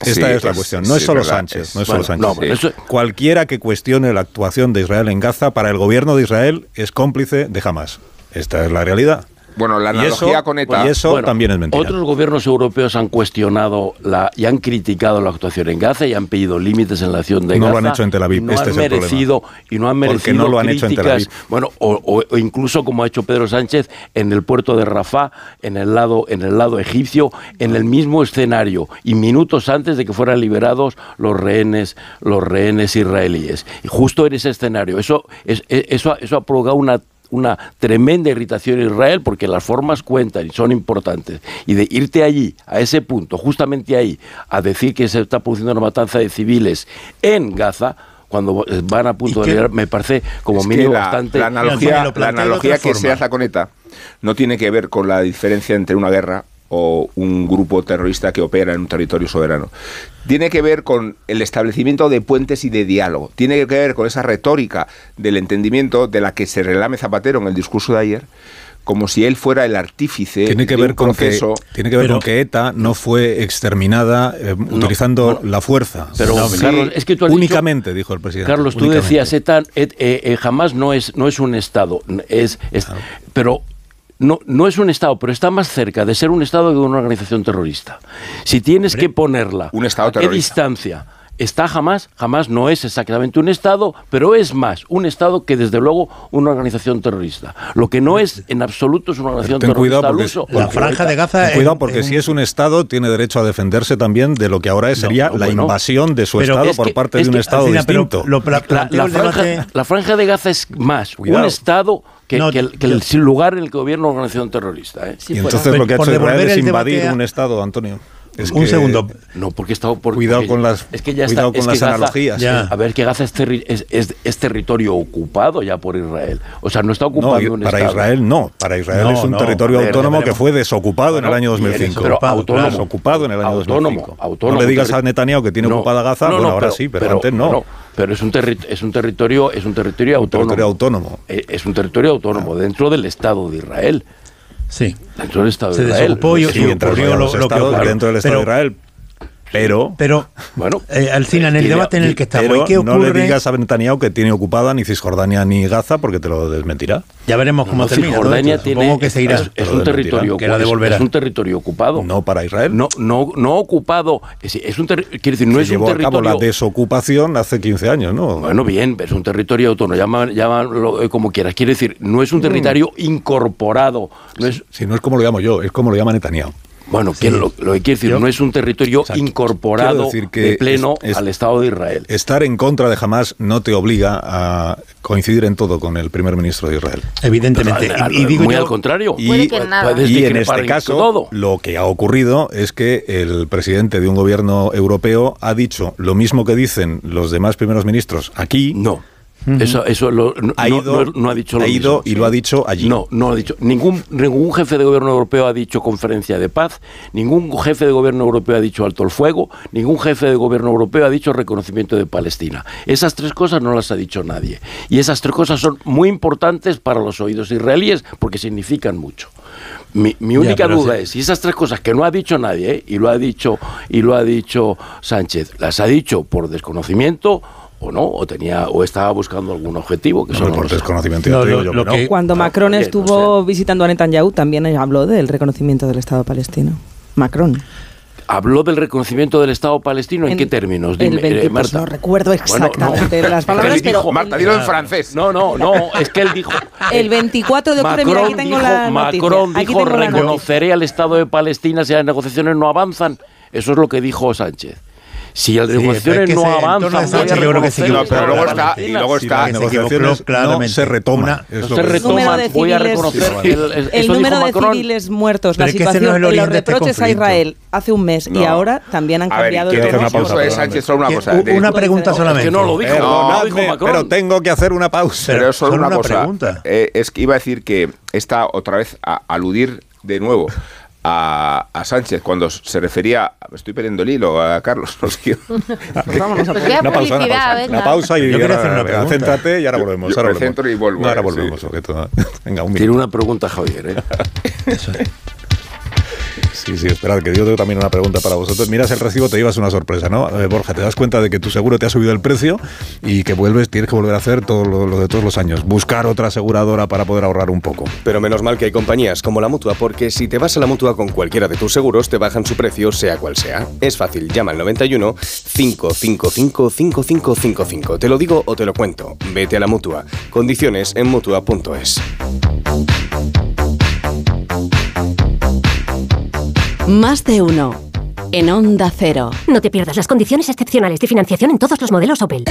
Esta es la cuestión. No es solo Sánchez. No es solo Sánchez. Cualquiera que cuestione la actuación de Israel en Gaza, para el gobierno de Israel es cómplice de Hamas. Esta es la realidad. Bueno, la analogía con ETA. Y eso también es mentira. Otros gobiernos europeos han cuestionado la, y han criticado la actuación en Gaza y han pedido límites en la acción de Gaza. No lo han hecho en Tel Aviv. No este han merecido, Y no han merecido Porque no lo han hecho en Tel Aviv. Bueno, o, incluso como ha hecho Pedro Sánchez en el puerto de Rafah, en el lado, en el lado egipcio, en el mismo escenario y minutos antes de que fueran liberados los rehenes, los rehenes israelíes. Y justo en ese escenario. Eso, es, eso, eso ha provocado una una tremenda irritación en Israel porque las formas cuentan y son importantes. Y de irte allí, a ese punto, justamente ahí, a decir que se está produciendo una matanza de civiles en Gaza, cuando van a punto de llegar, me parece como mínimo bastante... La analogía, la analogía que se hace con ETA no tiene que ver con la diferencia entre una guerra o un grupo terrorista que opera en un territorio soberano. Tiene que ver con el establecimiento de puentes y de diálogo. Tiene que ver con esa retórica del entendimiento de la que se relame Zapatero en el discurso de ayer, como si él fuera el artífice tiene que de ver un con proceso. Que, tiene que ver con que ETA no fue exterminada eh, utilizando la fuerza. Pero Carlos, es que tú has únicamente dijo el presidente. Carlos, tú decías ETA eh, eh, jamás no es no es un estado, es, es pero no, no es un Estado, pero está más cerca de ser un Estado que una organización terrorista. Si tienes que ponerla un estado a qué distancia está jamás, jamás no es exactamente un Estado, pero es más un Estado que desde luego una organización terrorista. Lo que no es en absoluto es una organización terrorista. Cuidado la franja de Gaza. cuidado porque si es un Estado tiene derecho a defenderse también de lo que ahora sería la invasión de su Estado por parte de un Estado distinto. la, franja, de Gaza es más un Estado que, el, lugar en el que gobierna una organización terrorista. ¿eh? y entonces lo que ha hecho Israel es invadir un Estado, Antonio un segundo. No, porque está por, cuidado con las, es que ya cuidado con las analogías. A ver, que Gaza es, es, territorio ocupado ya por Israel. O sea, no está ocupado no, un para Israel no. Para Israel es un territorio autónomo que fue desocupado en el año 2005. Pero autónomo. Desocupado en el año autónomo, 2005. Autónomo, no le digas a Netanyahu que tiene ocupada Gaza, bueno, ahora sí, pero, antes no. Pero es un, es un territorio es un territorio autónomo. Territorio autónomo. Eh, es un territorio autónomo dentro del Estado de Israel. Sí. Dentro del Estado de Israel. y, sí, ocurrió lo, lo, que dentro del Estado de Israel pero, pero bueno, eh, Alcina, en el debate en el que estamos, pero ¿qué ocurre? no le digas a Netanyahu que tiene ocupada ni Cisjordania ni Gaza porque te lo desmentirá. Ya veremos cómo termina. Cisjordania tiene, que se irá. Es, un territorio, que es, un territorio ocupado. No para Israel. No, no, no ocupado. Es, un quiere decir, no es un territorio. A cabo la desocupación hace 15 años, ¿no? Bueno, bien, es un territorio autónomo. Llámalo como quieras. Quiere decir, no es un mm. territorio incorporado. No es, si no es como lo llamo yo, es como lo llama Netanyahu. Bueno, lo, que quiere decir, no es un territorio incorporado de pleno al Estado de Israel. Estar en contra de Hamas no te obliga a coincidir en todo con el primer ministro de Israel. Evidentemente. y, digo muy al contrario. Y, en este caso, lo que ha ocurrido es que el presidente de un gobierno europeo ha dicho lo mismo que dicen los demás primeros ministros aquí. No eso, eso lo, no, ha ido, no, ha dicho lo ha ido y lo ha dicho allí. No, no ha dicho. Ningún, ningún jefe de gobierno europeo ha dicho conferencia de paz, ningún jefe de gobierno europeo ha dicho alto el fuego, ningún jefe de gobierno europeo ha dicho reconocimiento de Palestina. Esas tres cosas no las ha dicho nadie. Y esas tres cosas son muy importantes para los oídos israelíes porque significan mucho. Mi, única duda es si esas tres cosas que no ha dicho nadie, ¿eh? y lo ha dicho, y lo ha dicho Sánchez, las ha dicho por desconocimiento o no, o tenía, o estaba buscando algún objetivo que no, por desconocimiento. yo, Cuando Macron estuvo visitando a Netanyahu, también habló del reconocimiento del Estado palestino. Macron. ¿Habló del reconocimiento del Estado palestino en, qué términos? Dime, eh, Marta. No recuerdo exactamente las palabras, pero... Marta, dilo en francés. No, no, no, es que él dijo... El 24 de octubre, mira, aquí tengo la noticia. Macron dijo, reconoceré al Estado de Palestina si las negociaciones no avanzan. Eso es lo que dijo Sánchez. Si el negociaciones no avanza, yo creo que sí. pero luego está, y luego está, las negociaciones no se retoma. No se retoma, voy a reconocer el, número de civiles muertos, la situación, los reproches a Israel hace un mes y ahora también han cambiado. de Una pregunta solamente. no lo dijo, Pero tengo que hacer una pausa. Pero solo una pregunta. Es que iba a decir que está otra vez a aludir de nuevo a, a, Sánchez cuando se refería, estoy perdiendo el hilo a Carlos, no sé Vamos a una, pausa, una, pausa, una pausa y ahora, céntrate y ahora volvemos. Ahora volvemos. Y vuelvo, ahora volvemos. Sí. Venga, un Tiene una pregunta, Javier. ¿eh? Eso es. Sí, sí, esperad, que yo tengo también una pregunta para vosotros. Miras el recibo, te llevas una sorpresa, ¿no? Eh, Borja, te das cuenta de que tu seguro te ha subido el precio y que vuelves, tienes que volver a hacer todo lo, de todos los años. Buscar otra aseguradora para poder ahorrar un poco. Pero menos mal que hay compañías como la Mutua, porque si te vas a la Mutua con cualquiera de tus seguros, te bajan su precio, sea cual sea. Es fácil, llama al 91 555 5555. Te lo digo o te lo cuento. Vete a la Mutua. Condiciones en Mutua.es. Más de uno. En Onda Cero. No te pierdas las condiciones excepcionales de financiación en todos los modelos Opel.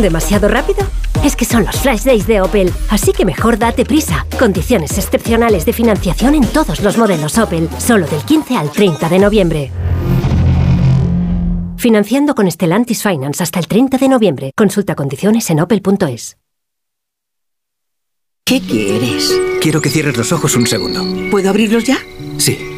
¿Demasiado rápido? Es que son los Flash Days de Opel, así que mejor date prisa. Condiciones excepcionales de financiación en todos los modelos Opel, solo del 15 al 30 de noviembre. Financiando con Stellantis Finance hasta el 30 de noviembre. Consulta condiciones en opel.es. ¿Qué quieres? Quiero que cierres los ojos un segundo. ¿Puedo abrirlos ya? Sí.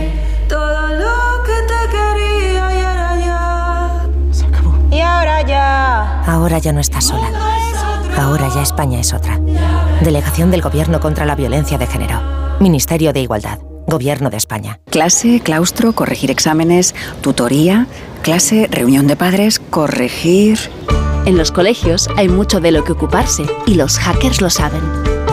ahora ya. Ahora ya no estás sola. Ahora ya España es otra. Delegación del Gobierno contra la Violencia de Género. Ministerio de Igualdad. Gobierno de España. Clase, claustro, corregir exámenes, tutoría, clase, reunión de padres, corregir... En los colegios hay mucho de lo que ocuparse y los hackers lo saben.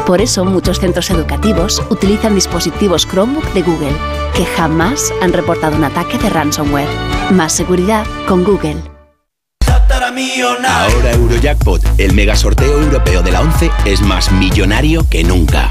Por eso muchos centros educativos utilizan dispositivos Chromebook de Google, que jamás han reportado un ataque de ransomware. Más seguridad con Google. Ahora Eurojackpot, el mega sorteo europeo de la 11, es más millonario que nunca.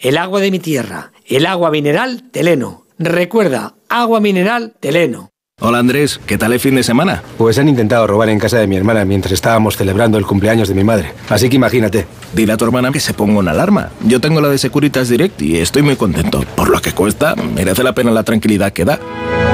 El agua de mi tierra, el agua mineral Teleno. Recuerda, agua mineral Teleno. Hola Andrés, ¿qué tal el fin de semana? Pues han intentado robar en casa de mi hermana mientras estábamos celebrando el cumpleaños de mi madre. Así que imagínate. Dile a tu hermana que se ponga una alarma. Yo tengo la de Securitas Direct y estoy muy contento. Por lo que cuesta, merece la pena la tranquilidad que da.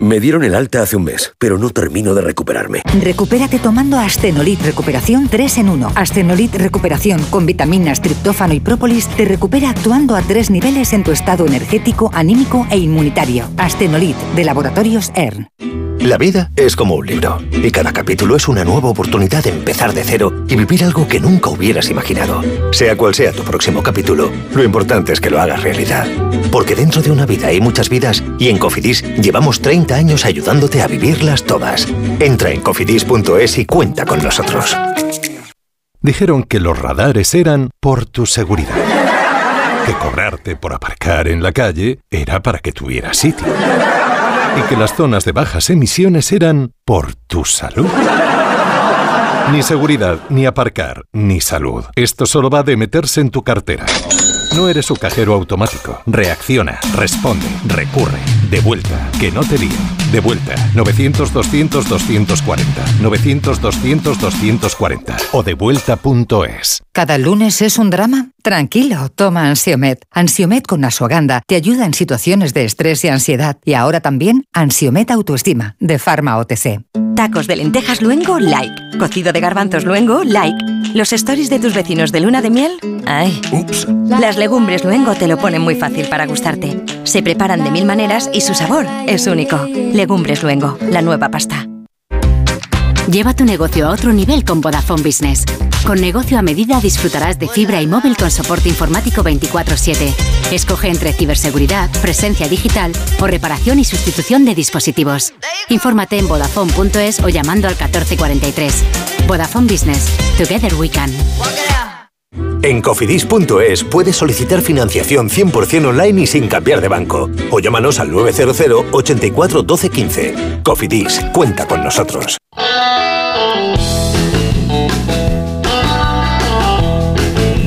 Me dieron el alta hace un mes, pero no termino de recuperarme. Recupérate tomando Astenolit Recuperación 3 en 1. Astenolit Recuperación con vitaminas, triptófano y própolis te recupera actuando a tres niveles en tu estado energético, anímico e inmunitario. Astenolit de Laboratorios ERN. La vida es como un libro y cada capítulo es una nueva oportunidad de empezar de cero y vivir algo que nunca hubieras imaginado. Sea cual sea tu próximo capítulo, lo importante es que lo hagas realidad. Porque dentro de una vida hay muchas vidas y en Cofidis llevamos 30 años ayudándote a vivirlas todas. Entra en cofidis.es y cuenta con nosotros. Dijeron que los radares eran por tu seguridad Que cobrarte por aparcar en la calle era para que tuvieras sitio. Y que las zonas de bajas emisiones eran por tu salud. Ni seguridad, ni aparcar, ni salud. Esto solo va de meterse en tu cartera. No eres su cajero automático. Reacciona, responde, recurre. De vuelta, que no te líen. De vuelta, 900-200-240. 900-200-240. O devuelta.es. ¿Cada lunes es un drama? Tranquilo, toma Ansiomet. Ansiomet con Asuaganda te ayuda en situaciones de estrés y ansiedad. Y ahora también Ansiomet Autoestima, de Pharma OTC. Tacos de lentejas luengo, like. Cocido de garbanzos luengo, like. Los stories de tus vecinos de luna de miel, ay. Ups. Las legumbres luengo te lo ponen muy fácil para gustarte. Se preparan de mil maneras y su sabor es único. Legumbres luengo, la nueva pasta. Lleva tu negocio a otro nivel con Vodafone Business. Con negocio a medida disfrutarás de fibra y móvil con soporte informático 24/7. Escoge entre ciberseguridad, presencia digital o reparación y sustitución de dispositivos. Infórmate en vodafone.es o llamando al 1443. Vodafone Business. Together we can. En cofidis.es puedes solicitar financiación 100% online y sin cambiar de banco. O llámanos al 900 84 12 15. Cofidis, cuenta con nosotros.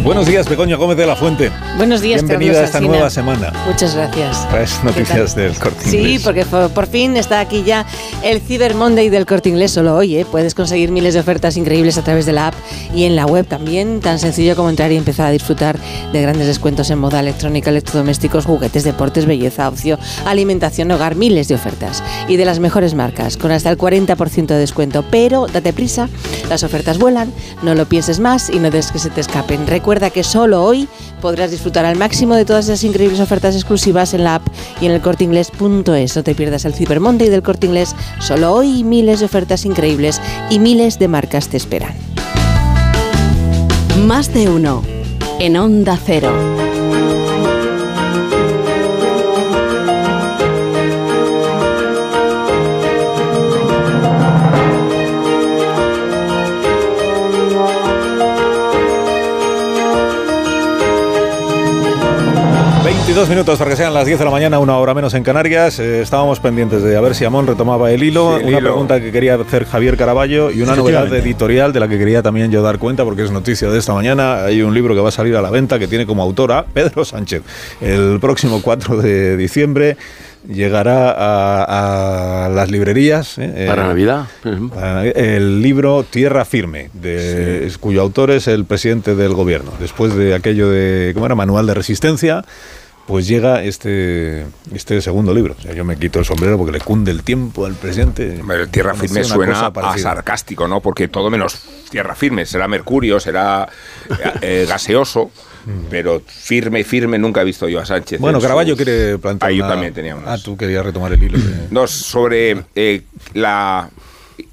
Buenos días, Begoña Gómez de la Fuente. Buenos días, Bienvenida a Carlos esta Alsina. nueva semana. Muchas gracias. Traes noticias del corte Sí, inglés. porque por, fin está aquí ya el Cyber Monday del Corte Inglés. Solo hoy ¿eh? puedes conseguir miles de ofertas increíbles a través de la app y en la web también. Tan sencillo como entrar y empezar a disfrutar de grandes descuentos en moda electrónica, electrodomésticos, juguetes, deportes, belleza, ocio, alimentación, hogar, miles de ofertas. Y de las mejores marcas, con hasta el 40% de descuento. Pero date prisa, las ofertas vuelan, no lo pienses más y no dejes que se te escapen. Recuerda que solo hoy podrás disfrutar al máximo de todas esas increíbles ofertas exclusivas en la app y en el corteinglés.es. No te pierdas el Cyber Monday del Corte Inglés. Solo hoy miles de ofertas increíbles y miles de marcas te esperan. Más de uno. En Onda Cero. 22 minutos para que sean las 10 de la mañana, una hora menos en Canarias. Eh, estábamos pendientes de a ver si Amón retomaba el hilo. Sí, el una hilo. pregunta que quería hacer Javier Caraballo y una novedad editorial de la que quería también yo dar cuenta porque es noticia de esta mañana. Hay un libro que va a salir a la venta que tiene como autora Pedro Sánchez. El próximo 4 de diciembre llegará a, a las librerías. eh, Para eh, Navidad. para- el libro Tierra Firme, de, cuyo autor es el presidente del gobierno. Después de aquello de, ¿cómo era? Manual de Resistencia, pues llega este, este segundo libro. O sea, yo me quito el sombrero porque le cunde el tiempo al presidente. Hombre, Tierra firme suena a sarcástico, ¿no? Porque todo menos tierra firme. Será mercurio, será eh, eh, gaseoso, pero firme, firme nunca he visto yo a Sánchez. Bueno, en Caraballo sus- quiere plantear. Ah, yo una- también tenía. Ah, tú querías retomar el hilo. de- No, sobre eh, la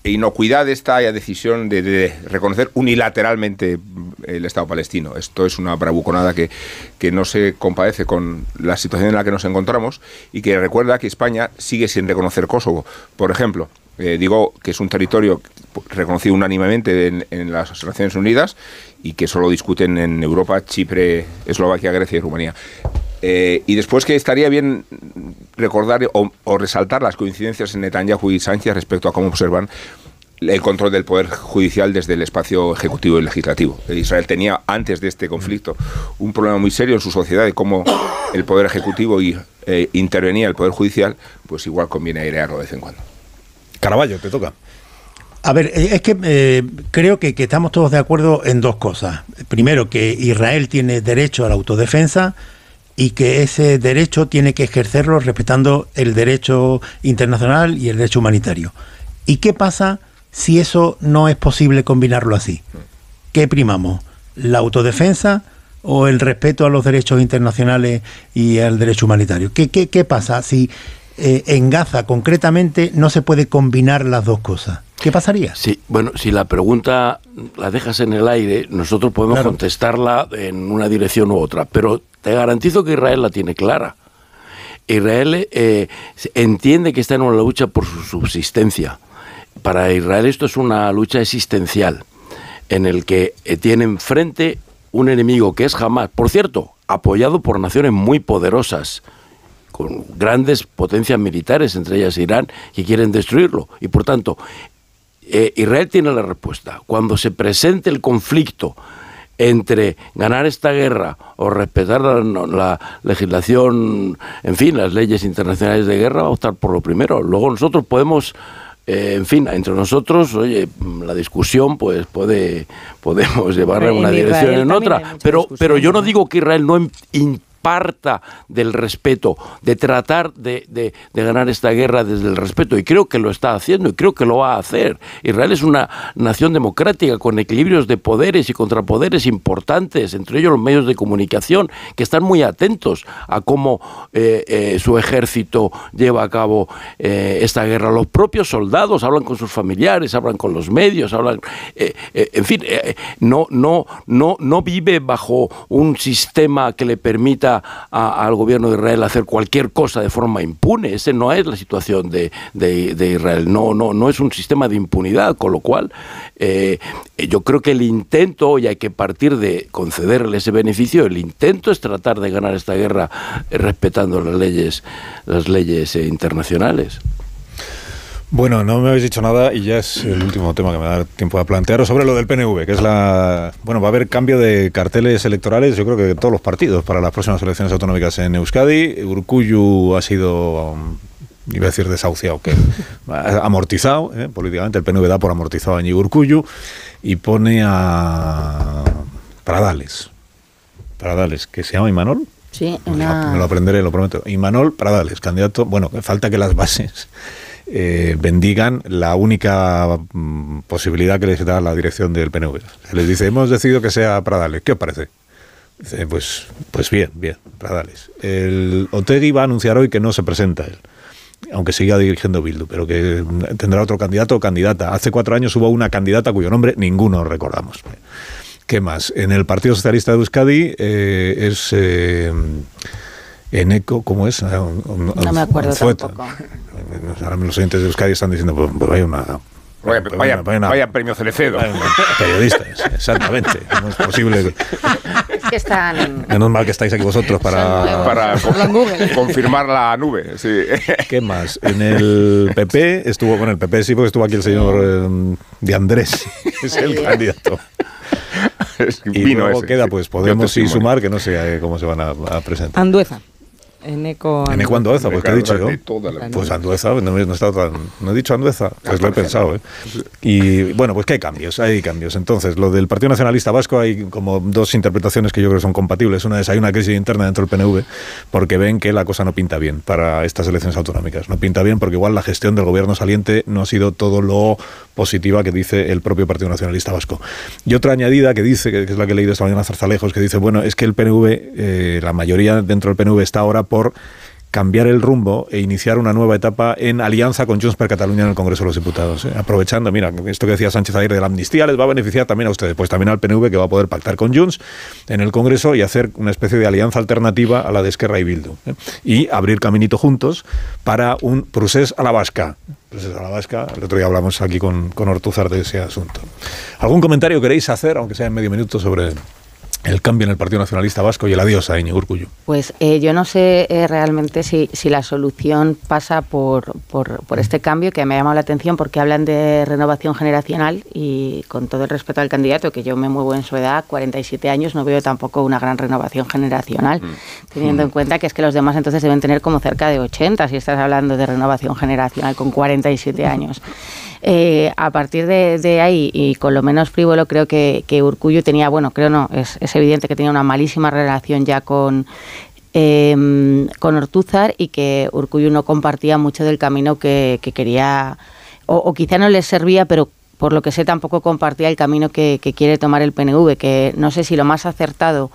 inocuidad de esta decisión de, reconocer unilateralmente el Estado palestino. Esto es una bravuconada que, que no se compadece con la situación en la que nos encontramos y que recuerda que España sigue sin reconocer Kosovo. Por ejemplo, eh, digo que es un territorio reconocido unánimemente en, en las Naciones Unidas y que solo discuten en Europa, Chipre, Eslovaquia, Grecia y Rumanía. Eh, y después que estaría bien recordar o, o resaltar las coincidencias en Netanyahu y Sánchez respecto a cómo observan el control del poder judicial desde el espacio ejecutivo y legislativo. Israel tenía antes de este conflicto un problema muy serio en su sociedad de cómo el poder ejecutivo y, eh, intervenía el poder judicial, pues igual conviene airearlo de vez en cuando. Caraballo, te toca. A ver, eh, es que eh, creo que, que estamos todos de acuerdo en dos cosas. Primero, que Israel tiene derecho a la autodefensa y que ese derecho tiene que ejercerlo respetando el derecho internacional y el derecho humanitario. ¿Y qué pasa si eso no es posible combinarlo así? ¿Qué primamos? ¿La autodefensa o el respeto a los derechos internacionales y al derecho humanitario? ¿Qué, qué, qué pasa si eh, en Gaza concretamente no se puede combinar las dos cosas? ¿Qué pasaría? Sí, bueno, si la pregunta la dejas en el aire, nosotros podemos Claro. contestarla en una dirección u otra, pero te garantizo que Israel la tiene clara. Israel eh, entiende que está en una lucha por su subsistencia. Para Israel esto es una lucha existencial, en el que eh, tiene enfrente un enemigo que es Hamas. Por cierto, apoyado por naciones muy poderosas con grandes potencias militares, entre ellas Irán, que quieren destruirlo. Y por tanto, eh, Israel tiene la respuesta. Cuando se presente el conflicto entre ganar esta guerra o respetar la, legislación, en fin, las leyes internacionales de guerra, va a optar por lo primero. Luego nosotros podemos eh, en fin, entre nosotros, oye, la discusión pues puede podemos llevarla en una dirección en otra, pero pero yo no digo que Israel no parta del respeto, de tratar de, ganar esta guerra desde el respeto. Y creo que lo está haciendo y creo que lo va a hacer. Israel es una nación democrática con equilibrios de poderes y contrapoderes importantes, entre ellos los medios de comunicación, que están muy atentos a cómo eh, eh, su ejército lleva a cabo eh, esta guerra. Los propios soldados hablan con sus familiares, hablan con los medios, hablan... en fin, no, no, no, no vive bajo un sistema que le permita al gobierno de Israel hacer cualquier cosa de forma impune. Esa no es la situación de, Israel. No, no, no es un sistema de impunidad, con lo cual eh, yo creo que el intento, y hay que partir de concederle ese beneficio, el intento es tratar de ganar esta guerra respetando las leyes, las leyes eh, internacionales. Bueno, no me habéis dicho nada y ya es el último tema que me da tiempo a plantearos sobre lo del PNV, que es la... Bueno, va a haber cambio de carteles electorales, yo creo que de todos los partidos para las próximas elecciones autonómicas en Euskadi. Urcuyu ha sido... Um, iba a decir desahuciado, que amortizado, ¿eh? políticamente el PNV da por amortizado a Urcuyu y pone a Pradales. Pradales, que se llama Imanol. Sí, me lo aprenderé, lo prometo. Imanol Pradales, candidato, bueno, falta que las bases eh, bendigan la única mm, posibilidad que les da la dirección del PNV. Se les dice, hemos decidido que sea Pradales. ¿Qué os parece? Dice, pues, pues bien, bien, Pradales. El Otegui va a anunciar hoy que no se presenta él aunque siga dirigiendo Bildu, pero que tendrá otro candidato o candidata. Hace cuatro años hubo una candidata cuyo nombre ninguno recordamos. ¿Qué más? En el Partido Socialista de Euskadi eh, es eh, Eneco, ¿cómo es? No me acuerdo tampoco. Ahora los oyentes de Euskadi están diciendo, pues, pues vaya una... Vaya, vaya, premio Celecedo. Periodistas, exactamente. No es posible. Es que están. Menos mal que estáis aquí vosotros para, para confirmar la nube. Sí. ¿Qué más? En el PP estuvo, bueno, el PP sí, porque estuvo aquí el señor eh, de Andrés, es el candidato. y luego queda, pues podemos sí sumar, que no sé cómo se van a, a presentar. Andueza. Eneco Eneco Andueza, pues ¿qué he dicho yo? Pues Andueza, no, he estado no he dicho Andueza, pues lo he pensado. ¿eh? Y bueno, pues que hay cambios, hay cambios. Entonces, lo del Partido Nacionalista Vasco hay como dos interpretaciones que yo creo que son compatibles. Una es hay una crisis interna dentro del PNV porque ven que la cosa no pinta bien para estas elecciones autonómicas. No pinta bien porque igual la gestión del gobierno saliente no ha sido todo lo positiva que dice el propio Partido Nacionalista Vasco. Y otra añadida que dice, que es la que he leído esta mañana Zarzalejos, que dice, bueno, es que el PNV, eh, la mayoría dentro del PNV está ahora por cambiar el rumbo e iniciar una nueva etapa en alianza con Junts per Cataluña en el Congreso de los Diputados. ¿eh? Aprovechando, mira, esto que decía Sánchez ayer de la amnistía les va a beneficiar también a ustedes, pues también al PNV que va a poder pactar con Junts en el Congreso y hacer una especie de alianza alternativa a la de Esquerra y Bildu. ¿eh? Y abrir caminito juntos para un procés a la vasca. Procés a la vasca, el otro día hablamos aquí con, con Ortuzar de ese asunto. ¿Algún comentario queréis hacer, aunque sea en medio minuto, sobre el cambio en el Partido Nacionalista Vasco y el adiós a Iñigo Urcullu? Pues eh, yo no sé eh, realmente si, si, la solución pasa por, por, por, este cambio que me ha llamado la atención porque hablan de renovación generacional y con todo el respeto al candidato, que yo me muevo en su edad, 47 años, no veo tampoco una gran renovación generacional, mm. teniendo en mm. cuenta que es que los demás entonces deben tener como cerca de 80 si estás hablando de renovación generacional con 47 años. Eh, a partir de, ahí, y con lo menos frívolo, creo que, que Urcullo tenía, bueno, creo no, es, evidente que tenía una malísima relación ya con, em, con Ortúzar y que Urcullo no compartía mucho del camino que, quería, o, quizá no le servía, pero por lo que sé tampoco compartía el camino que, quiere tomar el PNV, que no sé si lo más acertado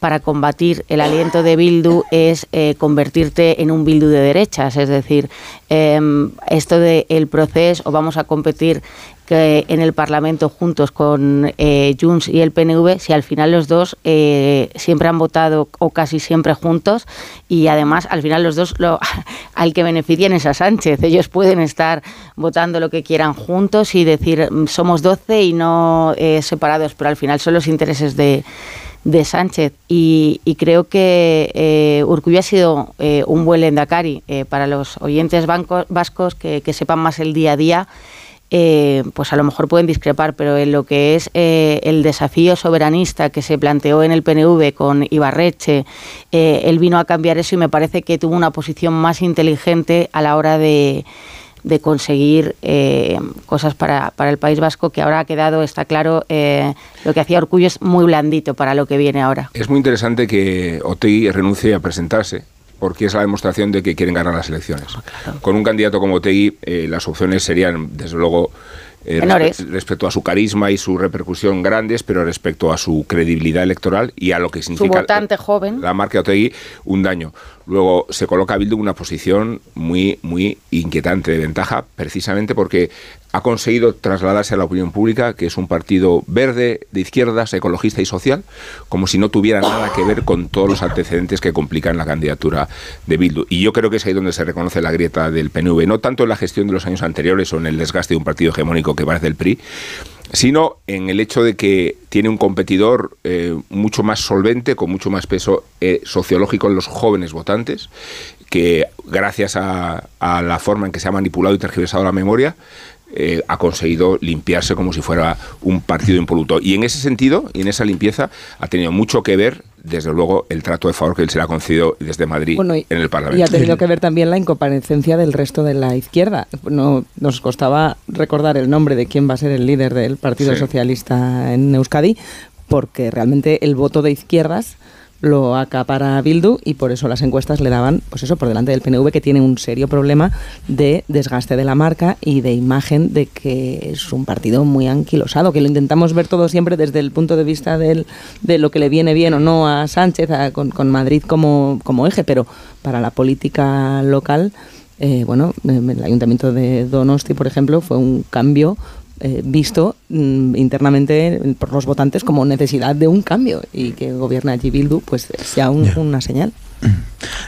para combatir el aliento de Bildu es eh, convertirte en un Bildu de derechas, es decir, em, esto de el proceso o vamos a competir en el Parlamento juntos con eh, Junts y el PNV, si al final los dos eh, siempre han votado o casi siempre juntos y además al final los dos al que benefician es a Sánchez. Ellos pueden estar votando lo que quieran juntos y decir mm, somos 12 y no eh, separados, pero al final son los intereses de de Sánchez. Y, creo que eh, ha sido eh, un buen lendakari eh, para los oyentes vascos que, que sepan más el día a día. Eh, pues a lo mejor pueden discrepar, pero en lo que es el desafío soberanista que se planteó en el PNV con Ibarreche, él vino a cambiar eso y me parece que tuvo una posición más inteligente a la hora de, conseguir cosas para, para, el País Vasco, que ahora ha quedado, está claro, lo que hacía Orgullo es muy blandito para lo que viene ahora. Es muy interesante que Otegi renuncie a presentarse porque es la demostración de que quieren ganar las elecciones. Ah, Con un candidato como Tegui, eh, las opciones serían, desde luego, eh, respecto a su carisma y su repercusión grandes, pero respecto a su credibilidad electoral y a lo que significa su votante joven. la marca Otegui, un daño. Luego se coloca a Bildu en una posición muy, muy inquietante de ventaja, precisamente porque ha conseguido trasladarse a la opinión pública que es un partido verde, de izquierdas, ecologista y social, como si no tuviera nada que ver con todos los antecedentes que complican la candidatura de Bildu. Y yo creo que es ahí donde se reconoce la grieta del PNV, no tanto en la gestión de los años anteriores o en el desgaste de un partido hegemónico que parece el PRI, sino en el hecho de que tiene un competidor eh, mucho más solvente, con mucho más peso eh, sociológico en los jóvenes votantes, que gracias a, a, la forma en que se ha manipulado y tergiversado la memoria, eh, ha conseguido limpiarse como si fuera un partido impoluto. Y en ese sentido, y en esa limpieza, ha tenido mucho que ver, desde luego, el trato de favor que él se le ha concedido desde Madrid en el Parlamento. Y ha tenido que ver también la incomparecencia del resto de la izquierda. No, nos costaba recordar el nombre de quién va a ser el líder del Partido Socialista en Euskadi, porque realmente el voto de izquierdas lo acapara Bildu y por eso las encuestas le daban, pues eso, por delante del PNV que tiene un serio problema de desgaste de la marca y de imagen de que es un partido muy anquilosado, que lo intentamos ver todo siempre desde el punto de vista del, de lo que le viene bien o no a Sánchez, con, con, Madrid como, como eje, pero para la política local, eh, bueno, el ayuntamiento de Donosti, por ejemplo, fue un cambio eh, visto mm, internamente por los votantes como necesidad de un cambio y que gobierna allí Bildu pues sea una señal.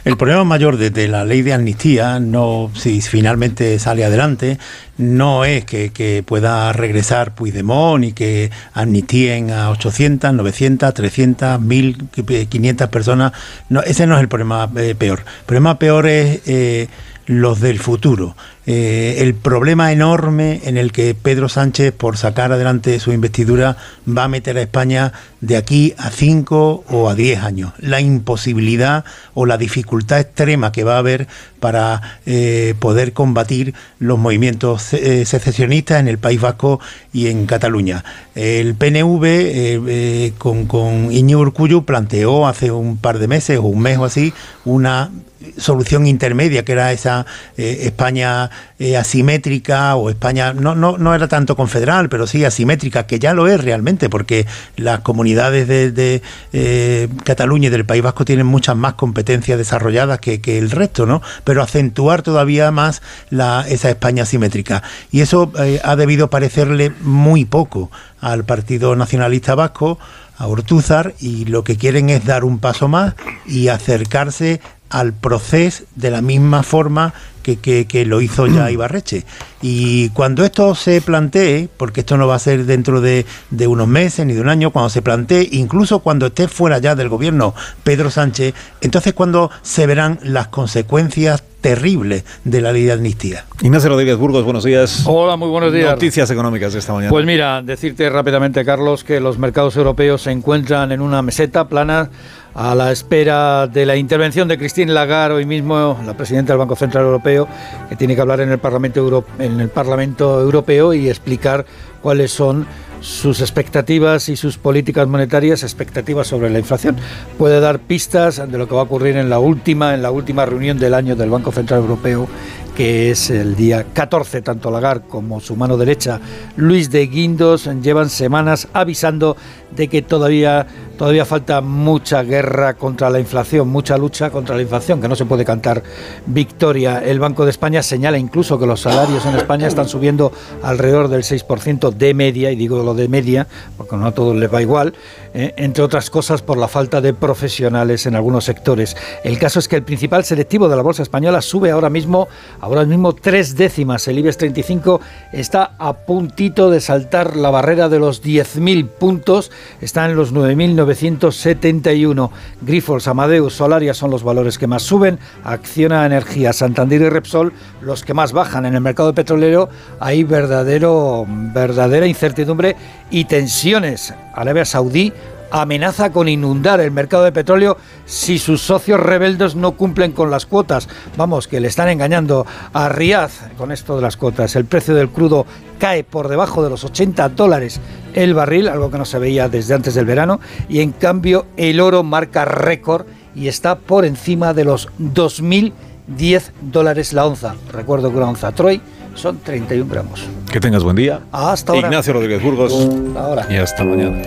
El problema mayor de, la ley de amnistía, no si finalmente sale adelante, no es que, pueda regresar Puigdemont y que amnistíen a 800, 900, 300, 1500 personas. No, ese no es el problema eh, peor. El problema peor es eh, los del futuro. Eh, el problema enorme en el que Pedro Sánchez, por sacar adelante su investidura, va a meter a España de aquí a cinco o a diez años. La imposibilidad o la dificultad extrema que va a haber para eh, poder combatir los movimientos eh, secesionistas en el País Vasco y en Cataluña. El PNV, con, con Iñigo Urcullu, planteó hace un par de meses o un mes o así una solución intermedia, que era esa España eh, asimétrica o España, no, no, no era tanto confederal, pero sí asimétrica, que ya lo es realmente, porque las comunidades de, eh, Cataluña y del País Vasco tienen muchas más competencias desarrolladas que, el resto, ¿no? Pero acentuar todavía más la, esa España asimétrica. Y eso eh, ha debido parecerle muy poco al Partido Nacionalista Vasco, a Ortúzar, y lo que quieren es dar un paso más y acercarse al proceso de la misma forma que, que, lo hizo ya Ibarreche. Y cuando esto se plantee, porque esto no va a ser dentro de, de, unos meses ni de un año, cuando se plantee, incluso cuando esté fuera ya del gobierno Pedro Sánchez, entonces cuando se verán las consecuencias terribles de la ley de amnistía. Ignacio Rodríguez Burgos, buenos días. Hola, muy buenos días. Noticias económicas de esta mañana. Pues mira, decirte rápidamente, Carlos, que los mercados europeos se encuentran en una meseta plana a la espera de la intervención de Christine Lagarde, hoy mismo la presidenta del Banco Central Europeo, que tiene que hablar en el Parlamento, en el Parlamento Europeo y explicar cuáles son sus expectativas y sus políticas monetarias, expectativas sobre la inflación. Puede dar pistas de lo que va a ocurrir en la última, en la última reunión del año del Banco Central Europeo que es el día 14, tanto Lagarde como su mano derecha, Luis de Guindos, llevan semanas avisando de que todavía, todavía falta mucha guerra contra la inflación, mucha lucha contra la inflación, que no se puede cantar victoria. El Banco de España señala incluso que los salarios en España están subiendo alrededor del 6% de media, y digo lo de media, porque no a todos les va igual, eh, entre otras cosas por la falta de profesionales en algunos sectores. El caso es que el principal selectivo de la Bolsa Española sube ahora mismo ahora mismo tres décimas. El IBEX 35 está a puntito de saltar la barrera de los 10.000 puntos, está en los 9.900. 971. Grifols, Amadeus, Solaria son los valores que más suben. Acciona Energía, Santander y Repsol los que más bajan. En el mercado petrolero hay verdadero, verdadera incertidumbre y tensiones. Arabia Saudí amenaza con inundar el mercado de petróleo si sus socios rebeldes no cumplen con las cuotas. Vamos, que le están engañando a Riyadh con esto de las cuotas. El precio del crudo cae por debajo de los 80 dólares el barril, algo que no se veía desde antes del verano, y en cambio el oro marca récord y está por encima de los 2.010 dólares la onza. Recuerdo que una onza Troy son 31 gramos. Que tengas buen día. Hasta ahora. Ignacio Rodríguez Burgos. Ahora. Y hasta mañana.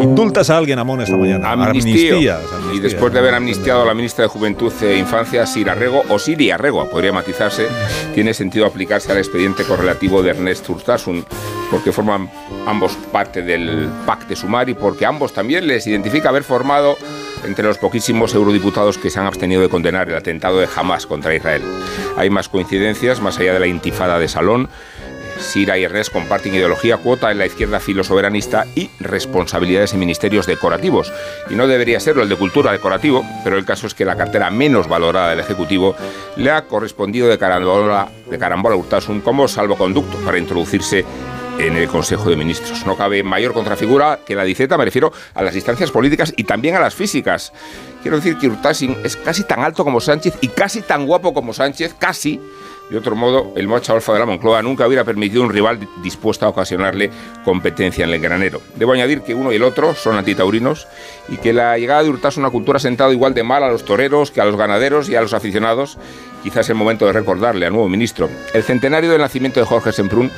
Indultas a alguien, Amón, esta mañana. Amnistías, Y después de haber amnistiado a la ministra de Juventud e Infancia, Sira Rego, o Siria Rego, podría matizarse, tiene sentido aplicarse al expediente correlativo de Ernest Urtasun, porque forman ambos parte del PAC de Sumar y porque ambos también les identifica haber formado entre los poquísimos eurodiputados que se han abstenido de condenar el atentado de Hamas contra Israel. Hay más coincidencias, más allá de la intifada de Salón, Sira y Ernest comparten ideología, cuota en la izquierda filosoberanista y responsabilidades en ministerios decorativos. Y no debería serlo el de cultura decorativo, pero el caso es que la cartera menos valorada del Ejecutivo le ha correspondido de carambola, de carambola Urtasun como salvoconducto para introducirse en el Consejo de Ministros. No cabe mayor contrafigura que la diceta, me refiero a las distancias políticas y también a las físicas. Quiero decir que Urtasun es casi tan alto como Sánchez y casi tan guapo como Sánchez, casi. De otro modo, el mocha alfa de la Moncloa nunca hubiera permitido un rival dispuesto a ocasionarle competencia en el granero. Debo añadir que uno y el otro son antitaurinos y que la llegada de Urtasun a una cultura ha sentado igual de mal a los toreros que a los ganaderos y a los aficionados. Quizás es el momento de recordarle al nuevo ministro el centenario del nacimiento de Jorge Semprún,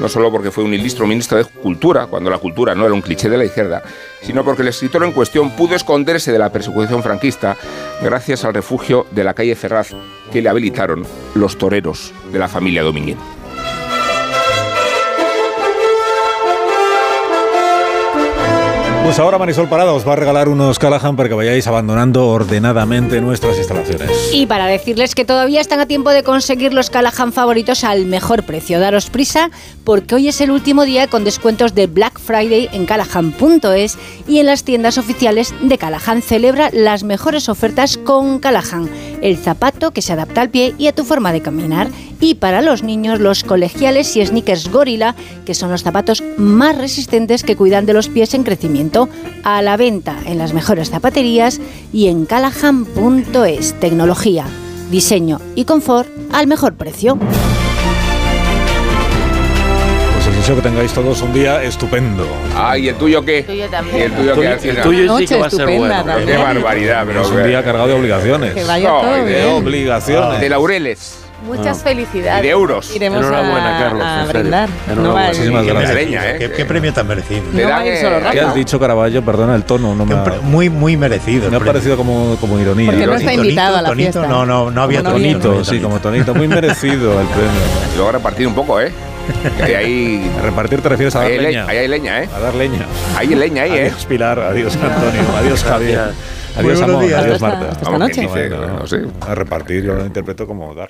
no solo porque fue un ilustro ministro de Cultura, cuando la cultura no era un cliché de la izquierda, sino porque el escritor en cuestión pudo esconderse de la persecución franquista gracias al refugio de la calle Ferraz que le habilitaron los toreros de la familia Dominguín. Pues ahora Marisol Parada os va a regalar unos Callahan para que vayáis abandonando ordenadamente nuestras instalaciones. Y para decirles que todavía están a tiempo de conseguir los Callahan favoritos al mejor precio, daros prisa porque hoy es el último día con descuentos de Black Friday en callahan.es y en las tiendas oficiales de Callahan celebra las mejores ofertas con Callahan, el zapato que se adapta al pie y a tu forma de caminar. Y para los niños, los colegiales y sneakers Gorilla, que son los zapatos más resistentes que cuidan de los pies en crecimiento, a la venta en las mejores zapaterías y en callahan.es. Tecnología, diseño y confort al mejor precio. Deseo que tengáis todos un día estupendo. Ah, ¿y el tuyo qué? El tuyo también. ¿Y el tuyo qué? El Alcina? tuyo sí que va a ser bueno. estupenda Qué barbaridad, pero es un día cargado de obligaciones. Que vaya todo de bien. obligaciones. De laureles. Muchas Ah. felicidades. Y de euros. Iremos a, a brindar. No Muchísimas Qué gracias. merecido, ¿Qué, qué premio tan merecido. Le dan, eh, ¿Qué has dicho, Caraballo? Perdona el tono. No me ha, Muy, muy merecido. me ha parecido como, como ironía. Porque no está Tonito, invitado a la tonito, fiesta. No, no, no había no tonito. sí, como tonito. Muy merecido el premio. Y luego repartir un poco, ¿eh? Que ahí, A repartir te refieres a dar ahí, hay leña. le- ahí hay leña, ¿eh? A dar leña. Hay leña ahí, ¿eh? Adiós, Pilar. Adiós, Antonio. Adiós, Javier. Adiós, amor. días. Adiós, Marta. hasta esta Vamos, noche. Bueno, no sé. A repartir yo lo interpreto como dar.